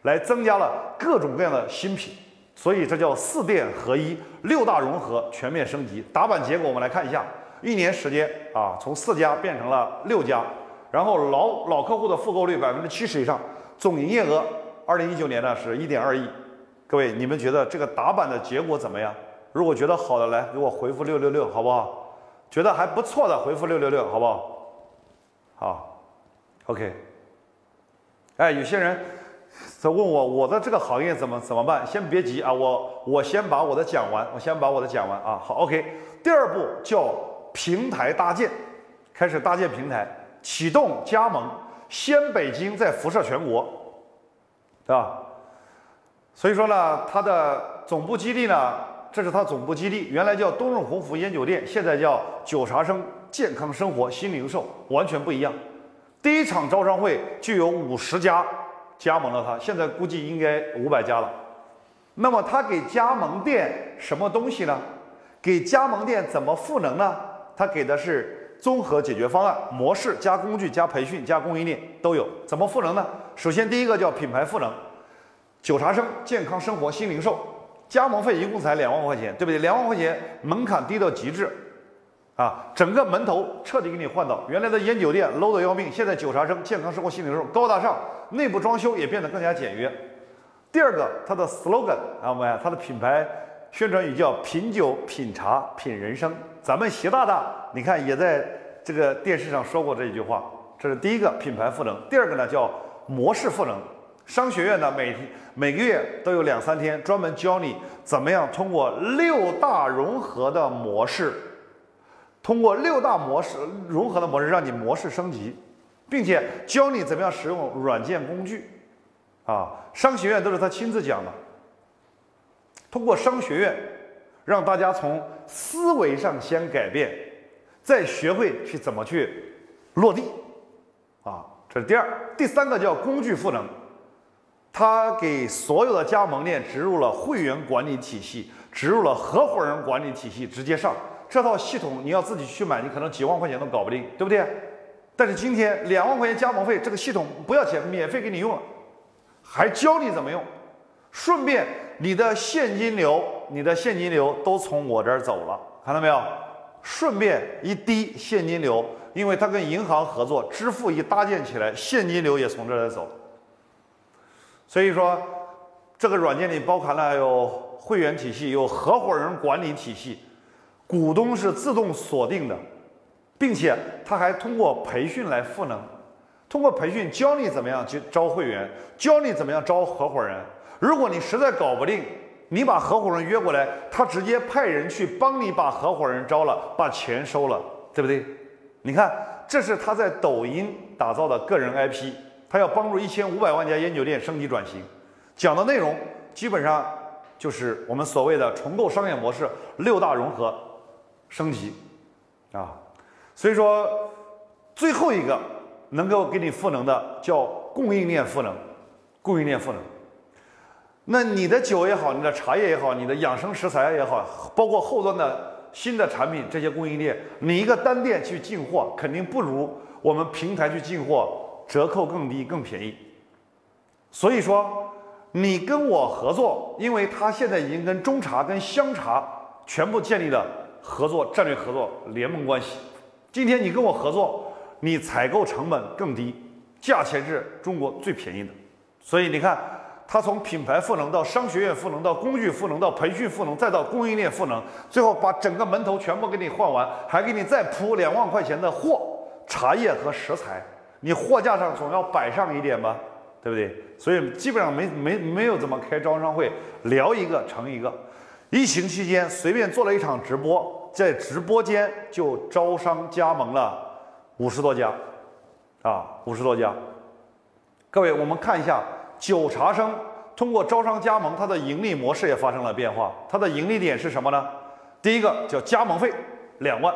来增加了各种各样的新品。所以这叫四店合一，六大融合，全面升级。打板结果我们来看一下，一年时间啊，从四家变成了六家。然后老老客户的复购率百分之七十以上，总营业额二零一九年呢是一点二亿。各位，你们觉得这个打板的结果怎么样？如果觉得好的，来给我回复六六六，好不好？觉得还不错的，回复六六六，好不好？好，OK。哎，有些人在问我，我的这个行业怎么怎么办？先别急啊，我我先把我的讲完，我先把我的讲完啊。好，OK。第二步叫平台搭建，开始搭建平台。启动加盟，先北京再辐射全国，对吧？所以说呢，它的总部基地呢，这是它总部基地，原来叫东润鸿福烟酒店，现在叫九茶生健康生活新零售，完全不一样。第一场招商会就有五十家加盟了它，现在估计应该五百家了。那么他给加盟店什么东西呢？给加盟店怎么赋能呢？他给的是。综合解决方案模式加工具加培训加供应链都有，怎么赋能呢？首先第一个叫品牌赋能，九茶生健康生活新零售，加盟费一共才两万块钱，对不对？两万块钱门槛低到极致，啊，整个门头彻底给你换到原来的烟酒店 low 的要命，现在酒茶生健康生活新零售高大上，内部装修也变得更加简约。第二个，它的 slogan 啊，我们它的品牌宣传语叫品酒品茶品人生。咱们习大大，你看也在这个电视上说过这一句话，这是第一个品牌赋能。第二个呢叫模式赋能。商学院呢每每个月都有两三天专门教你怎么样通过六大融合的模式，通过六大模式融合的模式让你模式升级，并且教你怎么样使用软件工具。啊，商学院都是他亲自讲的。通过商学院。让大家从思维上先改变，再学会去怎么去落地，啊，这是第二。第三个叫工具赋能，他给所有的加盟店植入了会员管理体系，植入了合伙人管理体系，直接上这套系统，你要自己去买，你可能几万块钱都搞不定，对不对？但是今天两万块钱加盟费，这个系统不要钱，免费给你用了，还教你怎么用，顺便你的现金流。你的现金流都从我这儿走了，看到没有？顺便一滴现金流，因为它跟银行合作，支付一搭建起来，现金流也从这儿走。所以说，这个软件里包含了有会员体系，有合伙人管理体系，股东是自动锁定的，并且它还通过培训来赋能，通过培训教你怎么样去招会员，教你怎么样招合伙人。如果你实在搞不定，你把合伙人约过来，他直接派人去帮你把合伙人招了，把钱收了，对不对？你看，这是他在抖音打造的个人 IP，他要帮助一千五百万家烟酒店升级转型，讲的内容基本上就是我们所谓的重构商业模式六大融合升级啊。所以说，最后一个能够给你赋能的叫供应链赋能，供应链赋能。那你的酒也好，你的茶叶也好，你的养生食材也好，包括后端的新的产品，这些供应链，你一个单店去进货，肯定不如我们平台去进货折扣更低、更便宜。所以说，你跟我合作，因为他现在已经跟中茶、跟香茶全部建立了合作战略合作联盟关系。今天你跟我合作，你采购成本更低，价钱是中国最便宜的。所以你看。它从品牌赋能到商学院赋能到工具赋能到培训赋能再到供应链赋能，最后把整个门头全部给你换完，还给你再铺两万块钱的货、茶叶和食材，你货架上总要摆上一点吧，对不对？所以基本上没没没有怎么开招商会，聊一个成一个。疫情期间随便做了一场直播，在直播间就招商加盟了五十多家，啊，五十多家。各位，我们看一下九茶生通过招商加盟，它的盈利模式也发生了变化。它的盈利点是什么呢？第一个叫加盟费两万，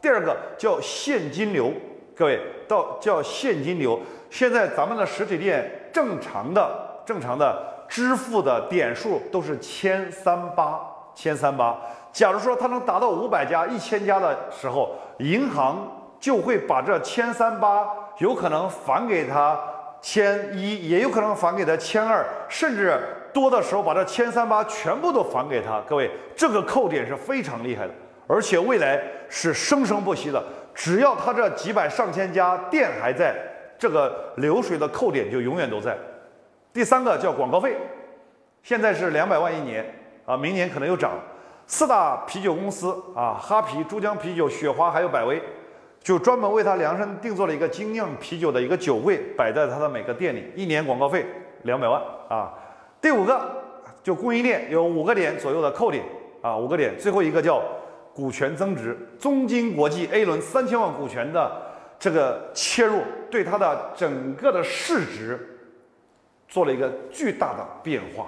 第二个叫现金流。各位，到叫现金流。现在咱们的实体店正常的、正常的支付的点数都是千三八、千三八。假如说它能达到五百家、一千家的时候，银行就会把这千三八有可能返给他千一，也有可能返给他千二，甚至多的时候把这千三八全部都返给他。各位，这个扣点是非常厉害的，而且未来是生生不息的。只要他这几百上千家店还在，这个流水的扣点就永远都在。第三个叫广告费，现在是两百万一年啊，明年可能又涨。四大啤酒公司啊，哈啤、珠江啤酒、雪花还有百威，就专门为他量身定做了一个精酿啤酒的一个酒柜，摆在他的每个店里，一年广告费两百万啊。第五个就供应链有五个点左右的扣点啊，五个点。最后一个叫。股权增值，中金国际 A 轮三千万股权的这个切入，对它的整个的市值做了一个巨大的变化。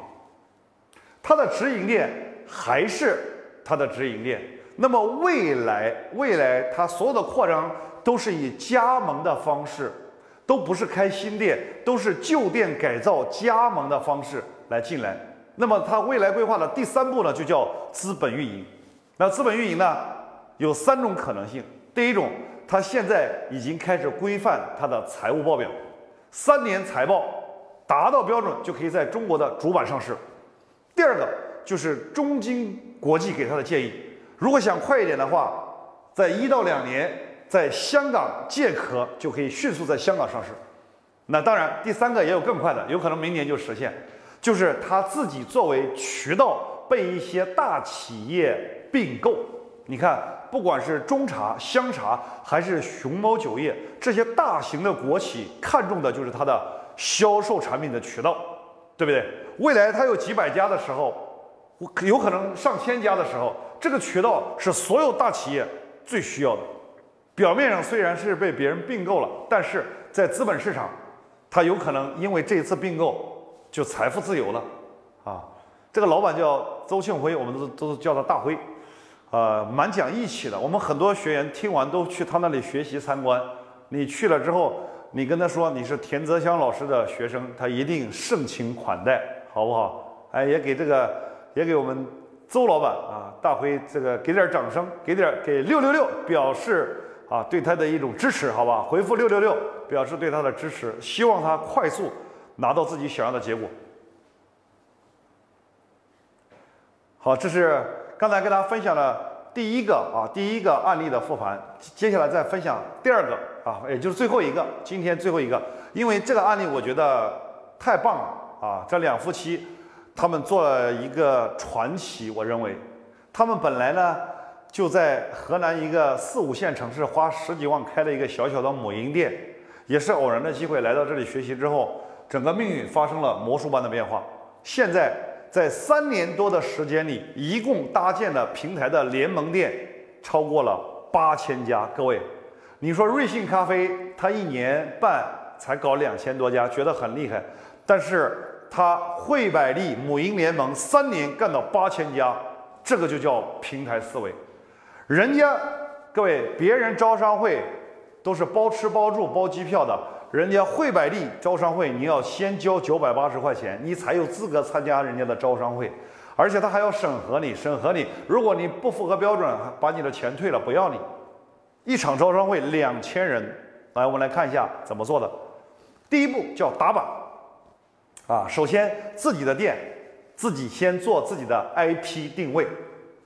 它的直营店还是它的直营店，那么未来未来它所有的扩张都是以加盟的方式，都不是开新店，都是旧店改造加盟的方式来进来。那么它未来规划的第三步呢，就叫资本运营。那资本运营呢，有三种可能性。第一种，它现在已经开始规范它的财务报表，三年财报达到标准就可以在中国的主板上市。第二个就是中金国际给他的建议，如果想快一点的话，在一到两年在香港借壳就可以迅速在香港上市。那当然，第三个也有更快的，有可能明年就实现，就是他自己作为渠道被一些大企业。并购，你看，不管是中茶、香茶，还是熊猫酒业，这些大型的国企看中的就是它的销售产品的渠道，对不对？未来它有几百家的时候，有可能上千家的时候，这个渠道是所有大企业最需要的。表面上虽然是被别人并购了，但是在资本市场，它有可能因为这一次并购就财富自由了啊！这个老板叫邹庆辉，我们都都叫他大辉。呃，蛮讲义气的。我们很多学员听完都去他那里学习参观。你去了之后，你跟他说你是田泽香老师的学生，他一定盛情款待，好不好？哎，也给这个，也给我们邹老板啊，大辉这个给点掌声，给点给六六六，表示啊对他的一种支持，好吧？回复六六六，表示对他的支持，希望他快速拿到自己想要的结果。好，这是。刚才跟大家分享了第一个啊，第一个案例的复盘，接下来再分享第二个啊，也就是最后一个，今天最后一个，因为这个案例我觉得太棒了啊！这两夫妻他们做了一个传奇，我认为他们本来呢就在河南一个四五线城市花十几万开了一个小小的母婴店，也是偶然的机会来到这里学习之后，整个命运发生了魔术般的变化，现在。在三年多的时间里，一共搭建的平台的联盟店超过了八千家。各位，你说瑞幸咖啡，它一年半才搞两千多家，觉得很厉害。但是它汇百利母婴联盟三年干到八千家，这个就叫平台思维。人家各位，别人招商会都是包吃包住包机票的。人家汇百利招商会，你要先交九百八十块钱，你才有资格参加人家的招商会，而且他还要审核你，审核你，如果你不符合标准，把你的钱退了，不要你。一场招商会两千人，来，我们来看一下怎么做的。第一步叫打榜，啊，首先自己的店，自己先做自己的 IP 定位。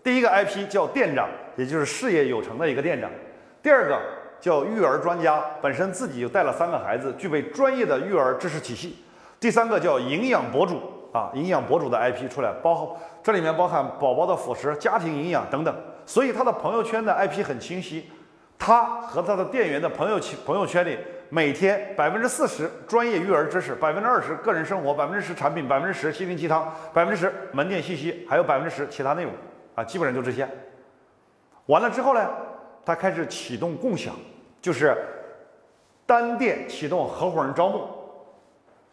第一个 IP 叫店长，也就是事业有成的一个店长。第二个。叫育儿专家，本身自己就带了三个孩子，具备专业的育儿知识体系。第三个叫营养博主啊，营养博主的 IP 出来，包这里面包含宝宝的辅食、家庭营养等等，所以他的朋友圈的 IP 很清晰。他和他的店员的朋友朋友圈里每天百分之四十专业育儿知识，百分之二十个人生活，百分之十产品，百分之十心灵鸡汤，百分之十门店信息，还有百分之十其他内容啊，基本上就这些。完了之后呢，他开始启动共享，就是单店启动合伙人招募，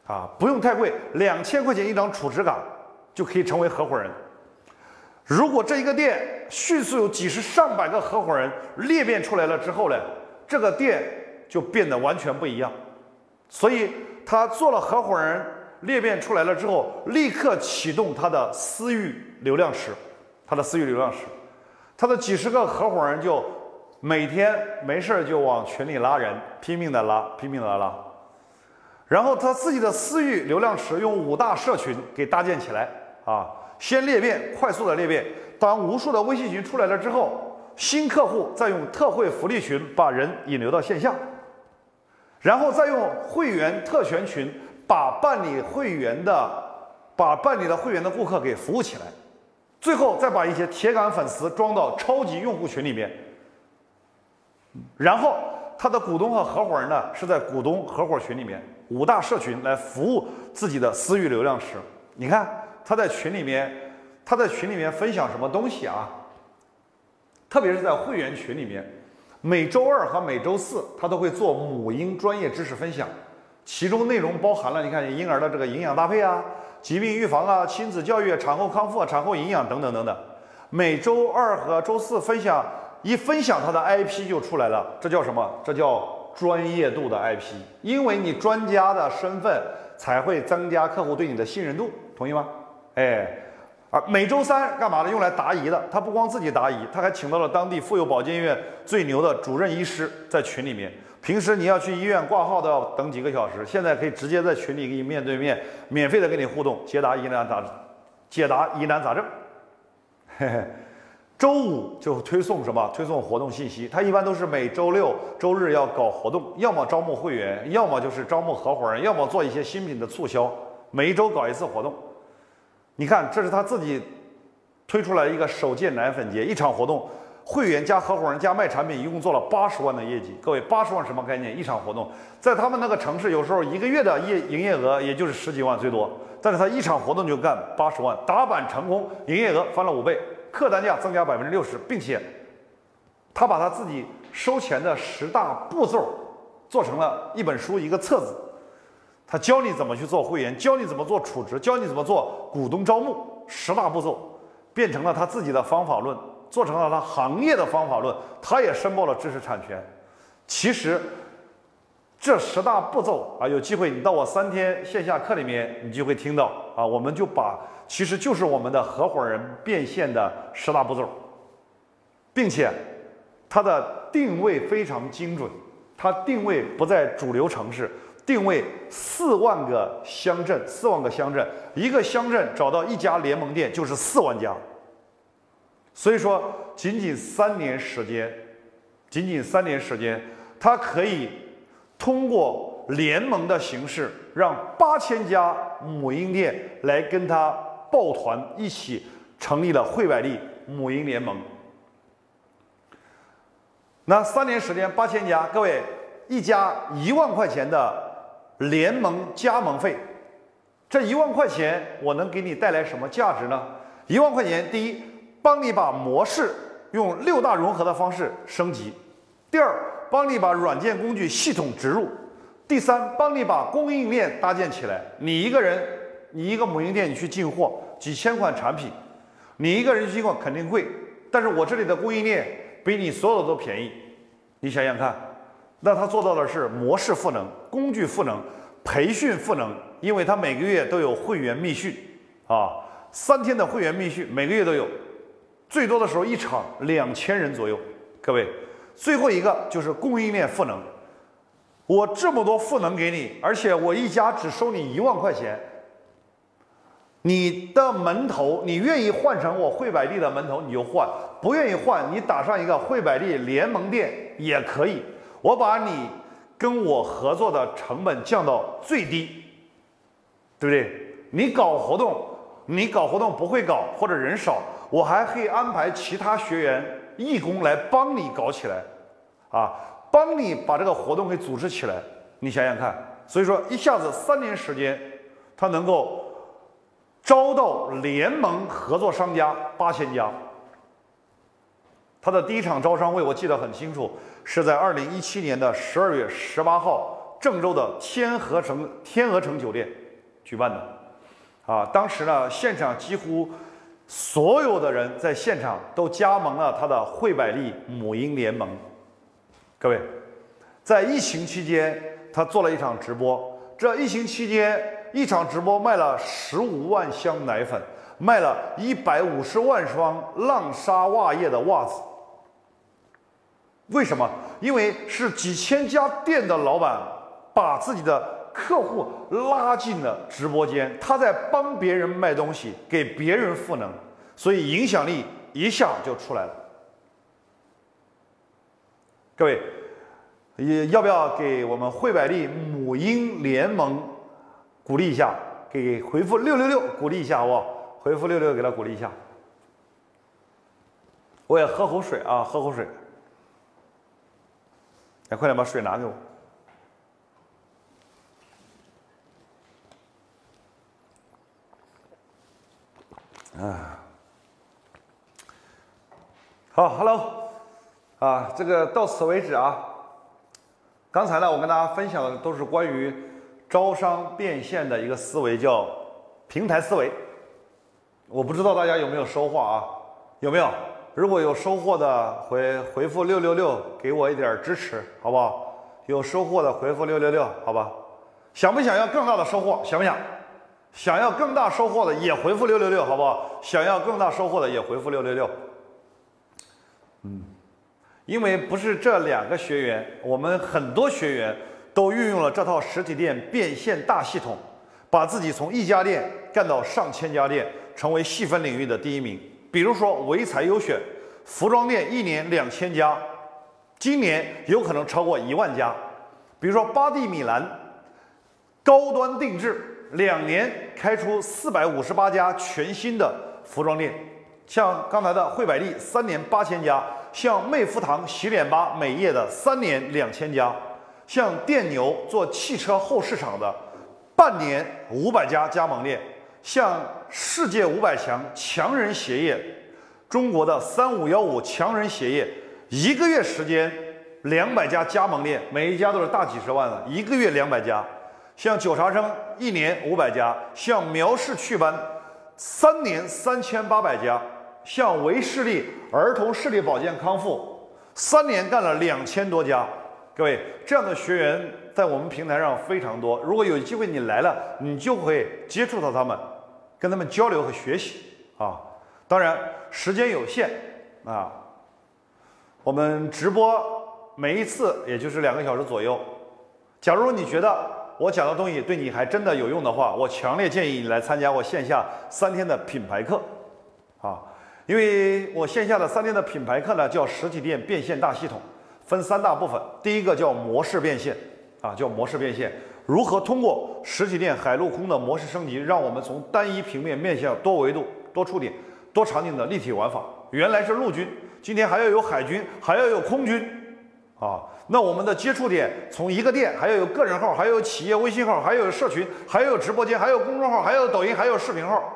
啊，不用太贵，两千块钱一张储值卡就可以成为合伙人。如果这一个店迅速有几十上百个合伙人裂变出来了之后呢，这个店就变得完全不一样。所以他做了合伙人裂变出来了之后，立刻启动他的私域流量池，他的私域流量池。他的几十个合伙人就每天没事就往群里拉人，拼命的拉，拼命的拉。然后他自己的私域流量池用五大社群给搭建起来啊，先裂变，快速的裂变。当无数的微信群出来了之后，新客户再用特惠福利群把人引流到线下，然后再用会员特权群把办理会员的、把办理的会员的顾客给服务起来。最后再把一些铁杆粉丝装到超级用户群里面，然后他的股东和合伙人呢是在股东合伙群里面五大社群来服务自己的私域流量池。你看他在群里面，他在群里面分享什么东西啊？特别是在会员群里面，每周二和每周四他都会做母婴专业知识分享，其中内容包含了你看婴儿的这个营养搭配啊。疾病预防啊，亲子教育、产后康复、产后营养等等等等。每周二和周四分享，一分享他的 IP 就出来了，这叫什么？这叫专业度的 IP。因为你专家的身份，才会增加客户对你的信任度，同意吗？哎，啊，每周三干嘛呢？用来答疑的。他不光自己答疑，他还请到了当地妇幼保健院最牛的主任医师在群里面。平时你要去医院挂号都要等几个小时，现在可以直接在群里给你面对面免费的跟你互动，解答疑难杂解答疑难杂症。嘿嘿，周五就推送什么？推送活动信息。他一般都是每周六周日要搞活动，要么招募会员，要么就是招募合伙人，要么做一些新品的促销。每一周搞一次活动。你看，这是他自己推出来一个首届奶粉节，一场活动。会员加合伙人加卖产品，一共做了八十万的业绩。各位，八十万什么概念？一场活动，在他们那个城市，有时候一个月的业营业额也就是十几万最多，但是他一场活动就干八十万，打板成功，营业额翻了五倍，客单价增加百分之六十，并且他把他自己收钱的十大步骤做成了一本书，一个册子，他教你怎么去做会员，教你怎么做储值，教你怎么做股东招募，十大步骤变成了他自己的方法论。做成了他行业的方法论，他也申报了知识产权。其实这十大步骤啊，有机会你到我三天线下课里面，你就会听到啊。我们就把其实就是我们的合伙人变现的十大步骤，并且它的定位非常精准，它定位不在主流城市，定位四万个乡镇，四万个乡镇，一个乡镇找到一家联盟店就是四万家。所以说，仅仅三年时间，仅仅三年时间，它可以通过联盟的形式，让八千家母婴店来跟他抱团，一起成立了惠百利母婴联盟。那三年时间，八千家，各位，一家一万块钱的联盟加盟费，这一万块钱我能给你带来什么价值呢？一万块钱，第一。帮你把模式用六大融合的方式升级。第二，帮你把软件工具系统植入。第三，帮你把供应链搭建起来。你一个人，你一个母婴店，你去进货几千款产品，你一个人进货肯定贵。但是我这里的供应链比你所有的都便宜。你想想看，那他做到的是模式赋能、工具赋能、培训赋能，因为他每个月都有会员密训啊，三天的会员密训，每个月都有。最多的时候一场两千人左右，各位，最后一个就是供应链赋能。我这么多赋能给你，而且我一家只收你一万块钱。你的门头，你愿意换成我惠百利的门头你就换，不愿意换你打上一个惠百利联盟店也可以。我把你跟我合作的成本降到最低，对不对？你搞活动，你搞活动不会搞或者人少。我还可以安排其他学员义工来帮你搞起来，啊，帮你把这个活动给组织起来，你想想看，所以说一下子三年时间，他能够招到联盟合作商家八千家。他的第一场招商会我记得很清楚，是在二零一七年的十二月十八号，郑州的天河城天鹅城酒店举办的。啊，当时呢，现场几乎所有的人在现场都加盟了他的惠百利母婴联盟。各位，在疫情期间，他做了一场直播。这疫情期间，一场直播卖了十五万箱奶粉，卖了一百五十万双浪莎袜业的袜子。为什么？因为是几千家店的老板把自己的客户拉进了直播间，他在帮别人卖东西，给别人赋能，所以影响力一下就出来了。各位，也要不要给我们惠百利母婴联盟鼓励一下？给回复六六六鼓励一下好不好？回复六六给他鼓励一下。我也喝口水啊，喝口水。来，快点把水拿给我。，Hello。啊，这个到此为止啊。刚才呢，我跟大家分享的都是关于招商变现的一个思维，叫平台思维。我不知道大家有没有收获啊？有没有？如果有收获的，回回复六六六，给我一点支持，好不好？有收获的回复六六六，好吧？想不想要更大的收获？想不想？想要更大收获的也回复六六六，好不好？想要更大收获的也回复六六六。因为不是这两个学员，我们很多学员都运用了这套实体店变现大系统，把自己从一家店干到上千家店，成为细分领域的第一名。比如说唯才优选，服装店一年两千家，今年有可能超过一万家。比如说巴蒂米兰，高端定制，两年开出四百五十八家全新的服装店。像刚才的惠百利，三年八千家。像魅肤堂、洗脸吧、美业的三年两千家，像电牛做汽车后市场的，半年五百家加盟店，像世界五百强强人鞋业，中国的三五幺五强人鞋业，一个月时间两百家加盟店，每一家都是大几十万的，一个月两百家，像九茶生一年五百家，像苗氏祛斑三年三千八百家。像维视力儿童视力保健康复，三年干了两千多家，各位这样的学员在我们平台上非常多。如果有机会你来了，你就会接触到他们，跟他们交流和学习啊。当然时间有限啊，我们直播每一次也就是两个小时左右。假如你觉得我讲的东西对你还真的有用的话，我强烈建议你来参加我线下三天的品牌课啊。因为我线下的三天的品牌课呢，叫实体店变现大系统，分三大部分。第一个叫模式变现，啊，叫模式变现，如何通过实体店海陆空的模式升级，让我们从单一平面面向多维度、多触点、多场景的立体玩法。原来是陆军，今天还要有海军，还要有空军，啊，那我们的接触点从一个店，还要有个人号，还有企业微信号，还有社群，还有直播间，还有公众号，还有抖音，还有视频号。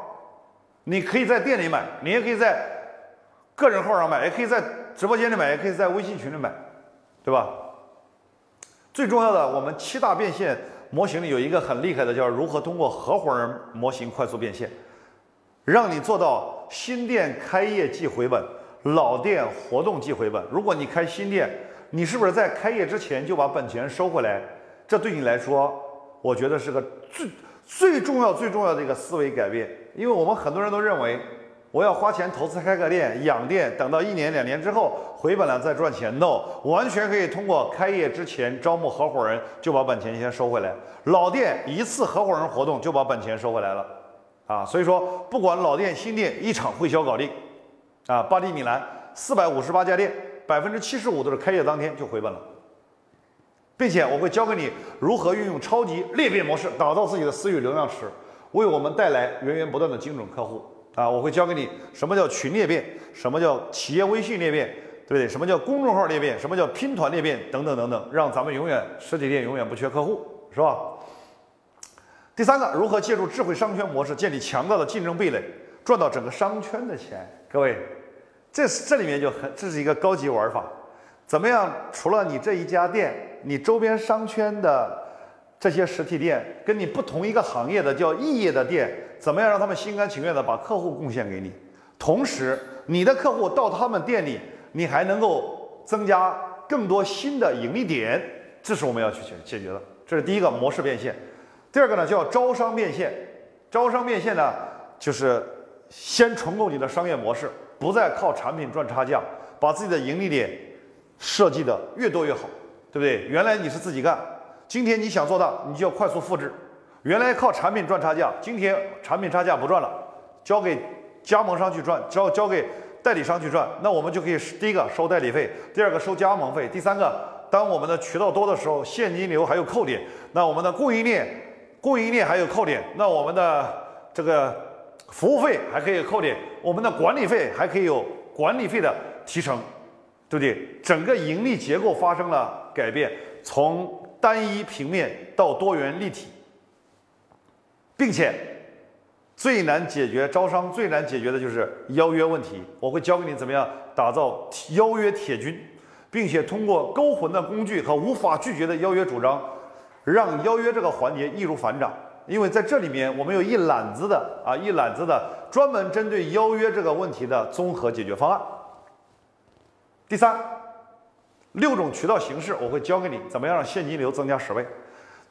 你可以在店里买，你也可以在个人号上买，也可以在直播间里买，也可以在微信群里买，对吧？最重要的，我们七大变现模型里有一个很厉害的，叫如何通过合伙人模型快速变现，让你做到新店开业即回本，老店活动即回本。如果你开新店，你是不是在开业之前就把本钱收回来？这对你来说，我觉得是个最。最重要、最重要的一个思维改变，因为我们很多人都认为，我要花钱投资开个店、养店，等到一年、两年之后回本了再赚钱。No，完全可以通过开业之前招募合伙人，就把本钱先收回来。老店一次合伙人活动就把本钱收回来了，啊，所以说不管老店、新店，一场会销搞定。啊，巴黎米兰四百五十八家店，百分之七十五都是开业当天就回本了。并且我会教给你如何运用超级裂变模式，打造自己的私域流量池，为我们带来源源不断的精准客户啊！我会教给你什么叫群裂变，什么叫企业微信裂变，对不对？什么叫公众号裂变？什么叫拼团裂变？等等等等，让咱们永远实体店永远不缺客户，是吧？第三个，如何借助智慧商圈模式建立强大的竞争壁垒，赚到整个商圈的钱？各位，这是这里面就很，这是一个高级玩法。怎么样？除了你这一家店，你周边商圈的这些实体店，跟你不同一个行业的叫异业的店，怎么样让他们心甘情愿的把客户贡献给你？同时，你的客户到他们店里，你还能够增加更多新的盈利点，这是我们要去解解决的。这是第一个模式变现。第二个呢，叫招商变现。招商变现呢，就是先重构你的商业模式，不再靠产品赚差价，把自己的盈利点。设计的越多越好，对不对？原来你是自己干，今天你想做大，你就要快速复制。原来靠产品赚差价，今天产品差价不赚了，交给加盟商去赚，交交给代理商去赚。那我们就可以第一个收代理费，第二个收加盟费，第三个，当我们的渠道多的时候，现金流还有扣点。那我们的供应链，供应链还有扣点。那我们的这个服务费还可以扣点，我们的管理费还可以有管理费的提成。对不对？整个盈利结构发生了改变，从单一平面到多元立体，并且最难解决招商最难解决的就是邀约问题。我会教给你怎么样打造邀约铁军，并且通过勾魂的工具和无法拒绝的邀约主张，让邀约这个环节易如反掌。因为在这里面，我们有一揽子的啊，一揽子的专门针对邀约这个问题的综合解决方案。第三，六种渠道形式我会教给你，怎么样让现金流增加十倍？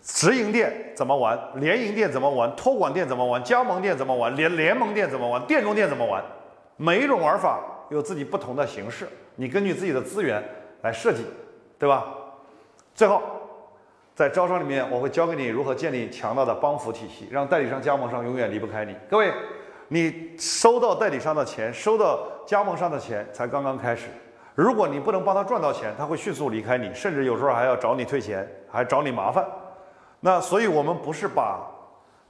直营店怎么玩？联营店怎么玩？托管店怎么玩？加盟店怎么玩？联联盟店怎么玩？店中店怎么玩？每一种玩法有自己不同的形式，你根据自己的资源来设计，对吧？最后，在招商里面，我会教给你如何建立强大的帮扶体系，让代理商、加盟商永远离不开你。各位，你收到代理商的钱，收到加盟商的钱，才刚刚开始。如果你不能帮他赚到钱，他会迅速离开你，甚至有时候还要找你退钱，还找你麻烦。那所以，我们不是把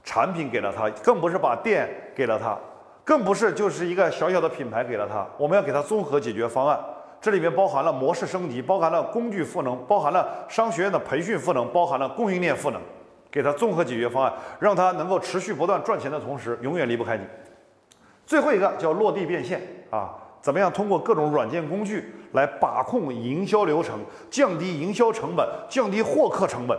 产品给了他，更不是把店给了他，更不是就是一个小小的品牌给了他。我们要给他综合解决方案，这里面包含了模式升级，包含了工具赋能，包含了商学院的培训赋能，包含了供应链赋能，给他综合解决方案，让他能够持续不断赚钱的同时，永远离不开你。最后一个叫落地变现啊。怎么样通过各种软件工具来把控营销流程，降低营销成本，降低获客成本，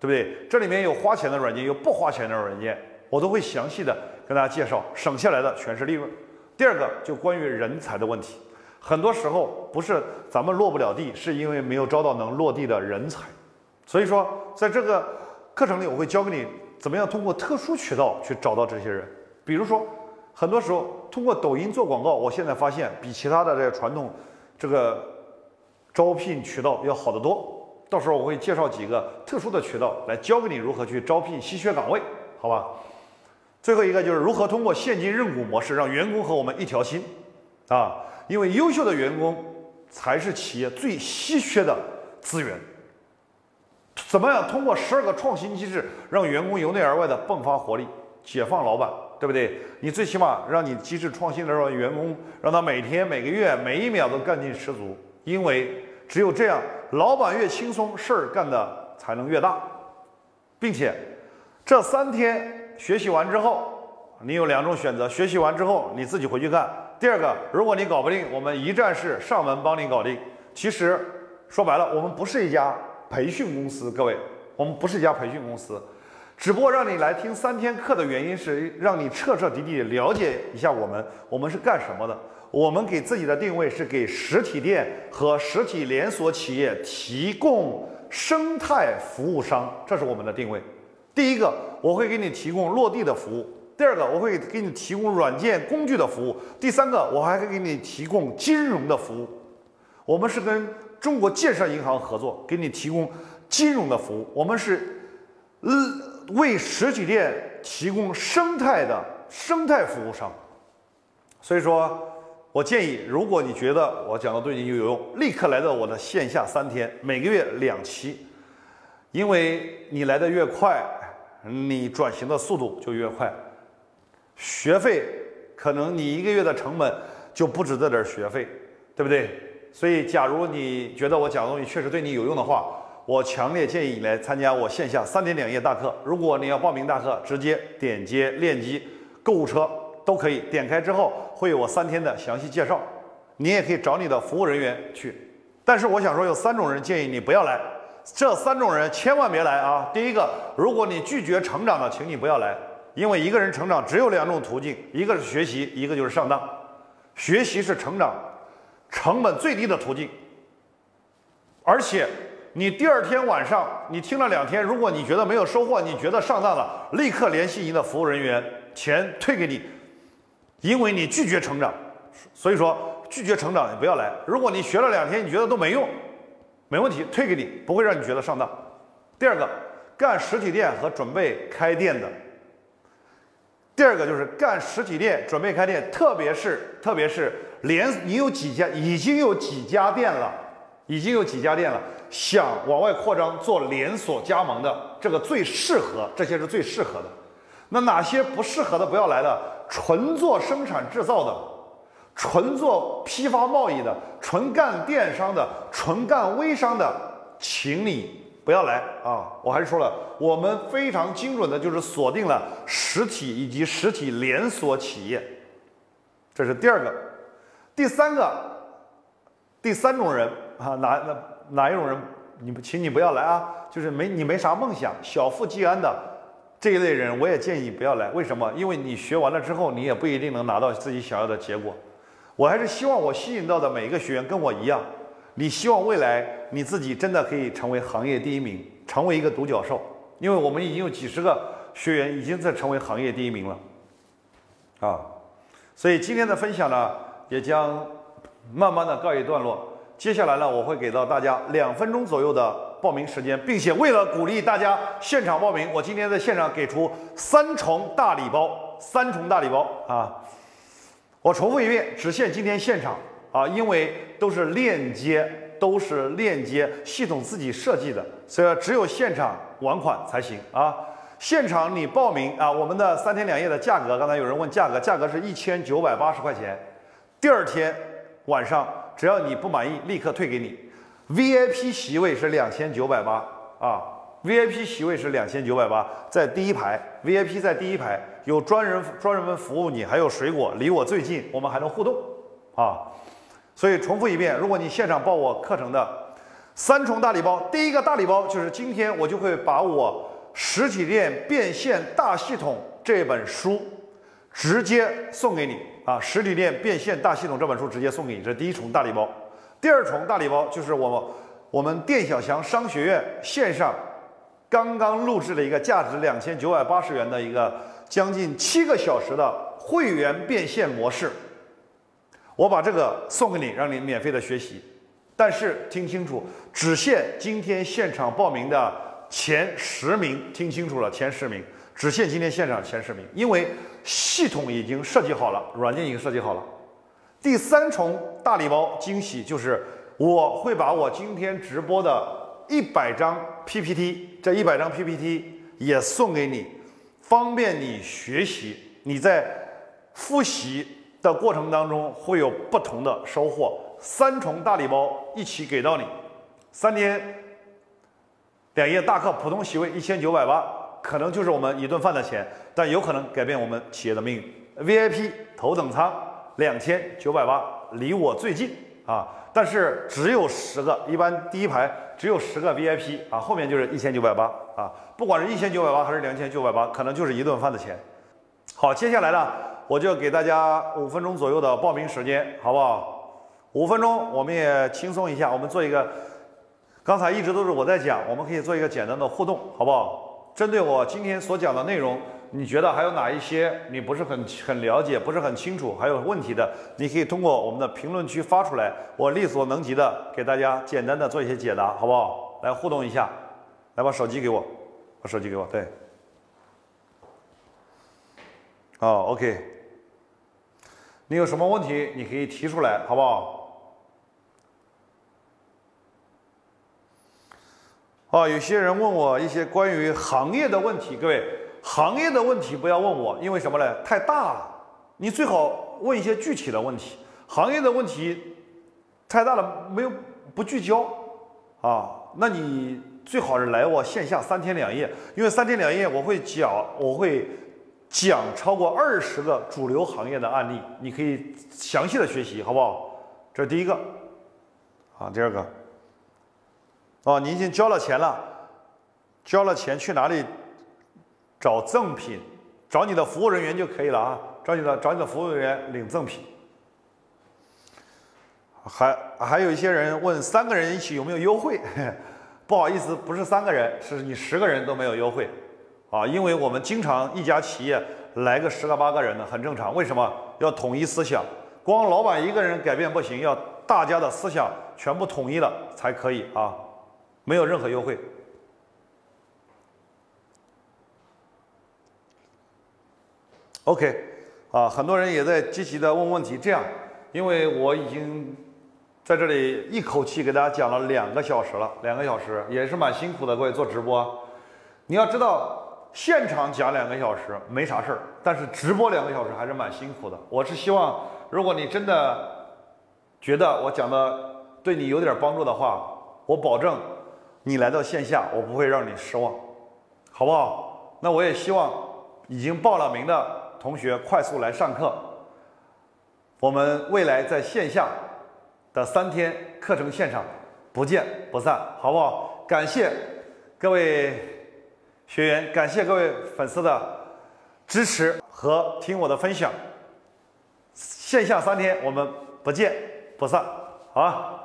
对不对？这里面有花钱的软件，有不花钱的软件，我都会详细的跟大家介绍，省下来的全是利润。第二个就关于人才的问题，很多时候不是咱们落不了地，是因为没有招到能落地的人才。所以说，在这个课程里，我会教给你怎么样通过特殊渠道去找到这些人，比如说。很多时候，通过抖音做广告，我现在发现比其他的这个传统这个招聘渠道要好得多。到时候我会介绍几个特殊的渠道来教给你如何去招聘稀缺岗位，好吧？最后一个就是如何通过现金认股模式让员工和我们一条心啊，因为优秀的员工才是企业最稀缺的资源。怎么样通过十二个创新机制让员工由内而外的迸发活力，解放老板？对不对？你最起码让你机制创新的时候，员工让他每天、每个月、每一秒都干劲十足，因为只有这样，老板越轻松，事儿干的才能越大，并且这三天学习完之后，你有两种选择：学习完之后你自己回去干；第二个，如果你搞不定，我们一站式上门帮你搞定。其实说白了，我们不是一家培训公司，各位，我们不是一家培训公司。只不过让你来听三天课的原因是让你彻彻底底了解一下我们，我们是干什么的？我们给自己的定位是给实体店和实体连锁企业提供生态服务商，这是我们的定位。第一个，我会给你提供落地的服务；第二个，我会给你提供软件工具的服务；第三个，我还会给你提供金融的服务。我们是跟中国建设银行合作，给你提供金融的服务。我们是。呃，为实体店提供生态的生态服务商，所以说，我建议，如果你觉得我讲的对你有用，立刻来到我的线下三天，每个月两期，因为你来的越快，你转型的速度就越快。学费可能你一个月的成本就不止这点学费，对不对？所以，假如你觉得我讲的东西确实对你有用的话，我强烈建议你来参加我线下三天两夜大课。如果你要报名大课，直接点击链接购物车都可以。点开之后会有我三天的详细介绍，你也可以找你的服务人员去。但是我想说，有三种人建议你不要来，这三种人千万别来啊！第一个，如果你拒绝成长的，请你不要来，因为一个人成长只有两种途径，一个是学习，一个就是上当。学习是成长。成本最低的途径，而且你第二天晚上你听了两天，如果你觉得没有收获，你觉得上当了，立刻联系您的服务人员，钱退给你，因为你拒绝成长，所以说拒绝成长你不要来。如果你学了两天你觉得都没用，没问题，退给你，不会让你觉得上当。第二个，干实体店和准备开店的。第二个就是干实体店，准备开店，特别是特别是连你有几家，已经有几家店了，已经有几家店了，想往外扩张做连锁加盟的，这个最适合，这些是最适合的。那哪些不适合的不要来的？纯做生产制造的，纯做批发贸易的，纯干电商的，纯干微商的，请你。不要来啊！我还是说了，我们非常精准的，就是锁定了实体以及实体连锁企业，这是第二个。第三个，第三种人啊，哪哪哪一种人？你不请你不要来啊！就是没你没啥梦想，小富即安的这一类人，我也建议不要来。为什么？因为你学完了之后，你也不一定能拿到自己想要的结果。我还是希望我吸引到的每一个学员跟我一样。你希望未来你自己真的可以成为行业第一名，成为一个独角兽？因为我们已经有几十个学员已经在成为行业第一名了，啊，所以今天的分享呢也将慢慢的告一段落。接下来呢，我会给到大家两分钟左右的报名时间，并且为了鼓励大家现场报名，我今天在现场给出三重大礼包，三重大礼包啊！我重复一遍，只限今天现场。啊，因为都是链接，都是链接系统自己设计的，所以只有现场网款才行啊。现场你报名啊，我们的三天两夜的价格，刚才有人问价格，价格是一千九百八十块钱。第二天晚上，只要你不满意，立刻退给你。VIP 席位是两千九百八啊，VIP 席位是两千九百八，在第一排，VIP 在第一排，有专人专人们服务你，还有水果，离我最近，我们还能互动啊。所以重复一遍，如果你现场报我课程的三重大礼包，第一个大礼包就是今天我就会把我实体店变现大系统这本书直接送给你啊！实体店变现大系统这本书直接送给你，这是第一重大礼包。第二重大礼包就是我我们店小强商学院线上刚刚录制了一个价值两千九百八十元的一个将近七个小时的会员变现模式。我把这个送给你，让你免费的学习，但是听清楚，只限今天现场报名的前十名，听清楚了，前十名，只限今天现场前十名，因为系统已经设计好了，软件已经设计好了。第三重大礼包惊喜就是，我会把我今天直播的一百张 PPT，这一百张 PPT 也送给你，方便你学习，你在复习。的过程当中会有不同的收获，三重大礼包一起给到你，三天两夜大课普通席位一千九百八，可能就是我们一顿饭的钱，但有可能改变我们企业的命运。VIP 头等舱两千九百八，离我最近啊，但是只有十个，一般第一排只有十个 VIP 啊，后面就是一千九百八啊，不管是一千九百八还是两千九百八，可能就是一顿饭的钱。好，接下来呢？我就给大家五分钟左右的报名时间，好不好？五分钟，我们也轻松一下，我们做一个。刚才一直都是我在讲，我们可以做一个简单的互动，好不好？针对我今天所讲的内容，你觉得还有哪一些你不是很很了解、不是很清楚、还有问题的，你可以通过我们的评论区发出来，我力所能及的给大家简单的做一些解答，好不好？来互动一下，来把手机给我，把手机给我，对。好，OK。你有什么问题，你可以提出来，好不好？啊，有些人问我一些关于行业的问题，各位，行业的问题不要问我，因为什么呢？太大了，你最好问一些具体的问题。行业的问题太大了没有不聚焦啊，那你最好是来我线下三天两夜，因为三天两夜我会讲，我会讲超过二十个主流行业的案例，你可以详细的学习，好不好？这是第一个，啊，第二个，哦，你已经交了钱了，交了钱去哪里找赠品？找你的服务人员就可以了啊，找你的找你的服务人员领赠品。还还有一些人问三个人一起有没有优惠？(laughs) 不好意思，不是三个人，是你十个人都没有优惠啊！因为我们经常一家企业来个十个八个人的很正常。为什么要统一思想？光老板一个人改变不行，要大家的思想全部统一了才可以啊！没有任何优惠。OK，啊，很多人也在积极的问问题。这样，因为我已经。在这里一口气给大家讲了两个小时了，两个小时也是蛮辛苦的。各位做直播，你要知道，现场讲两个小时没啥事儿，但是直播两个小时还是蛮辛苦的。我是希望，如果你真的觉得我讲的对你有点帮助的话，我保证你来到线下，我不会让你失望，好不好？那我也希望已经报了名的同学快速来上课，我们未来在线下。的三天课程现场，不见不散，好不好？感谢各位学员，感谢各位粉丝的支持和听我的分享。线下三天，我们不见不散，好吧？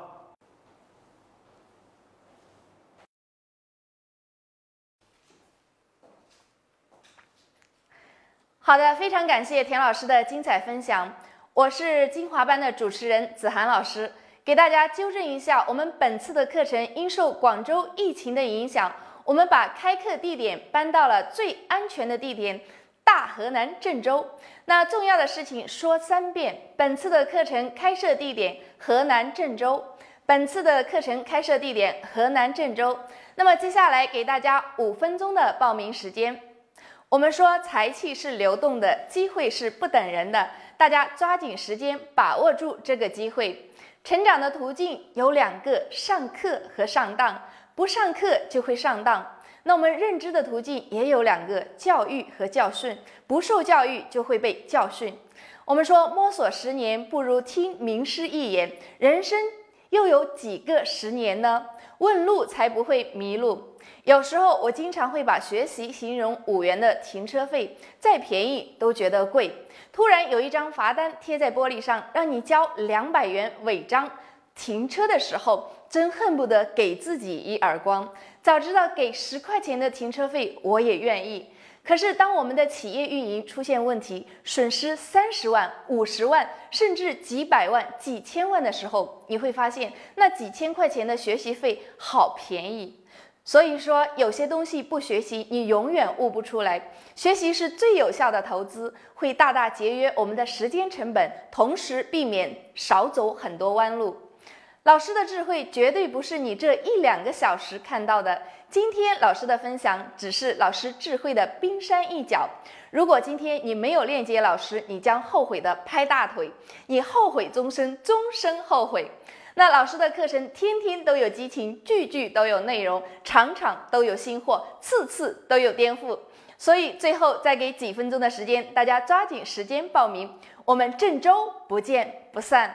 好的，非常感谢田老师的精彩分享。我是精华班的主持人子涵老师，给大家纠正一下，我们本次的课程因受广州疫情的影响，我们把开课地点搬到了最安全的地点——大河南郑州。那重要的事情说三遍：本次的课程开设地点河南郑州。本次的课程开设地点河南郑州。那么接下来给大家五分钟的报名时间。我们说财气是流动的，机会是不等人的。大家抓紧时间，把握住这个机会。成长的途径有两个：上课和上当。不上课就会上当。那我们认知的途径也有两个：教育和教训。不受教育就会被教训。我们说摸索十年不如听名师一言。人生又有几个十年呢？问路才不会迷路。有时候我经常会把学习形容五元的停车费，再便宜都觉得贵。突然有一张罚单贴在玻璃上，让你交两百元违章停车的时候，真恨不得给自己一耳光。早知道给十块钱的停车费，我也愿意。可是当我们的企业运营出现问题，损失三十万、五十万，甚至几百万、几千万的时候，你会发现那几千块钱的学习费好便宜。所以说，有些东西不学习，你永远悟不出来。学习是最有效的投资，会大大节约我们的时间成本，同时避免少走很多弯路。老师的智慧绝对不是你这一两个小时看到的。今天老师的分享只是老师智慧的冰山一角。如果今天你没有链接老师，你将后悔的拍大腿，你后悔终生，终身后悔。那老师的课程天天都有激情，句句都有内容，场场都有新货，次次都有颠覆。所以最后再给几分钟的时间，大家抓紧时间报名，我们郑州不见不散。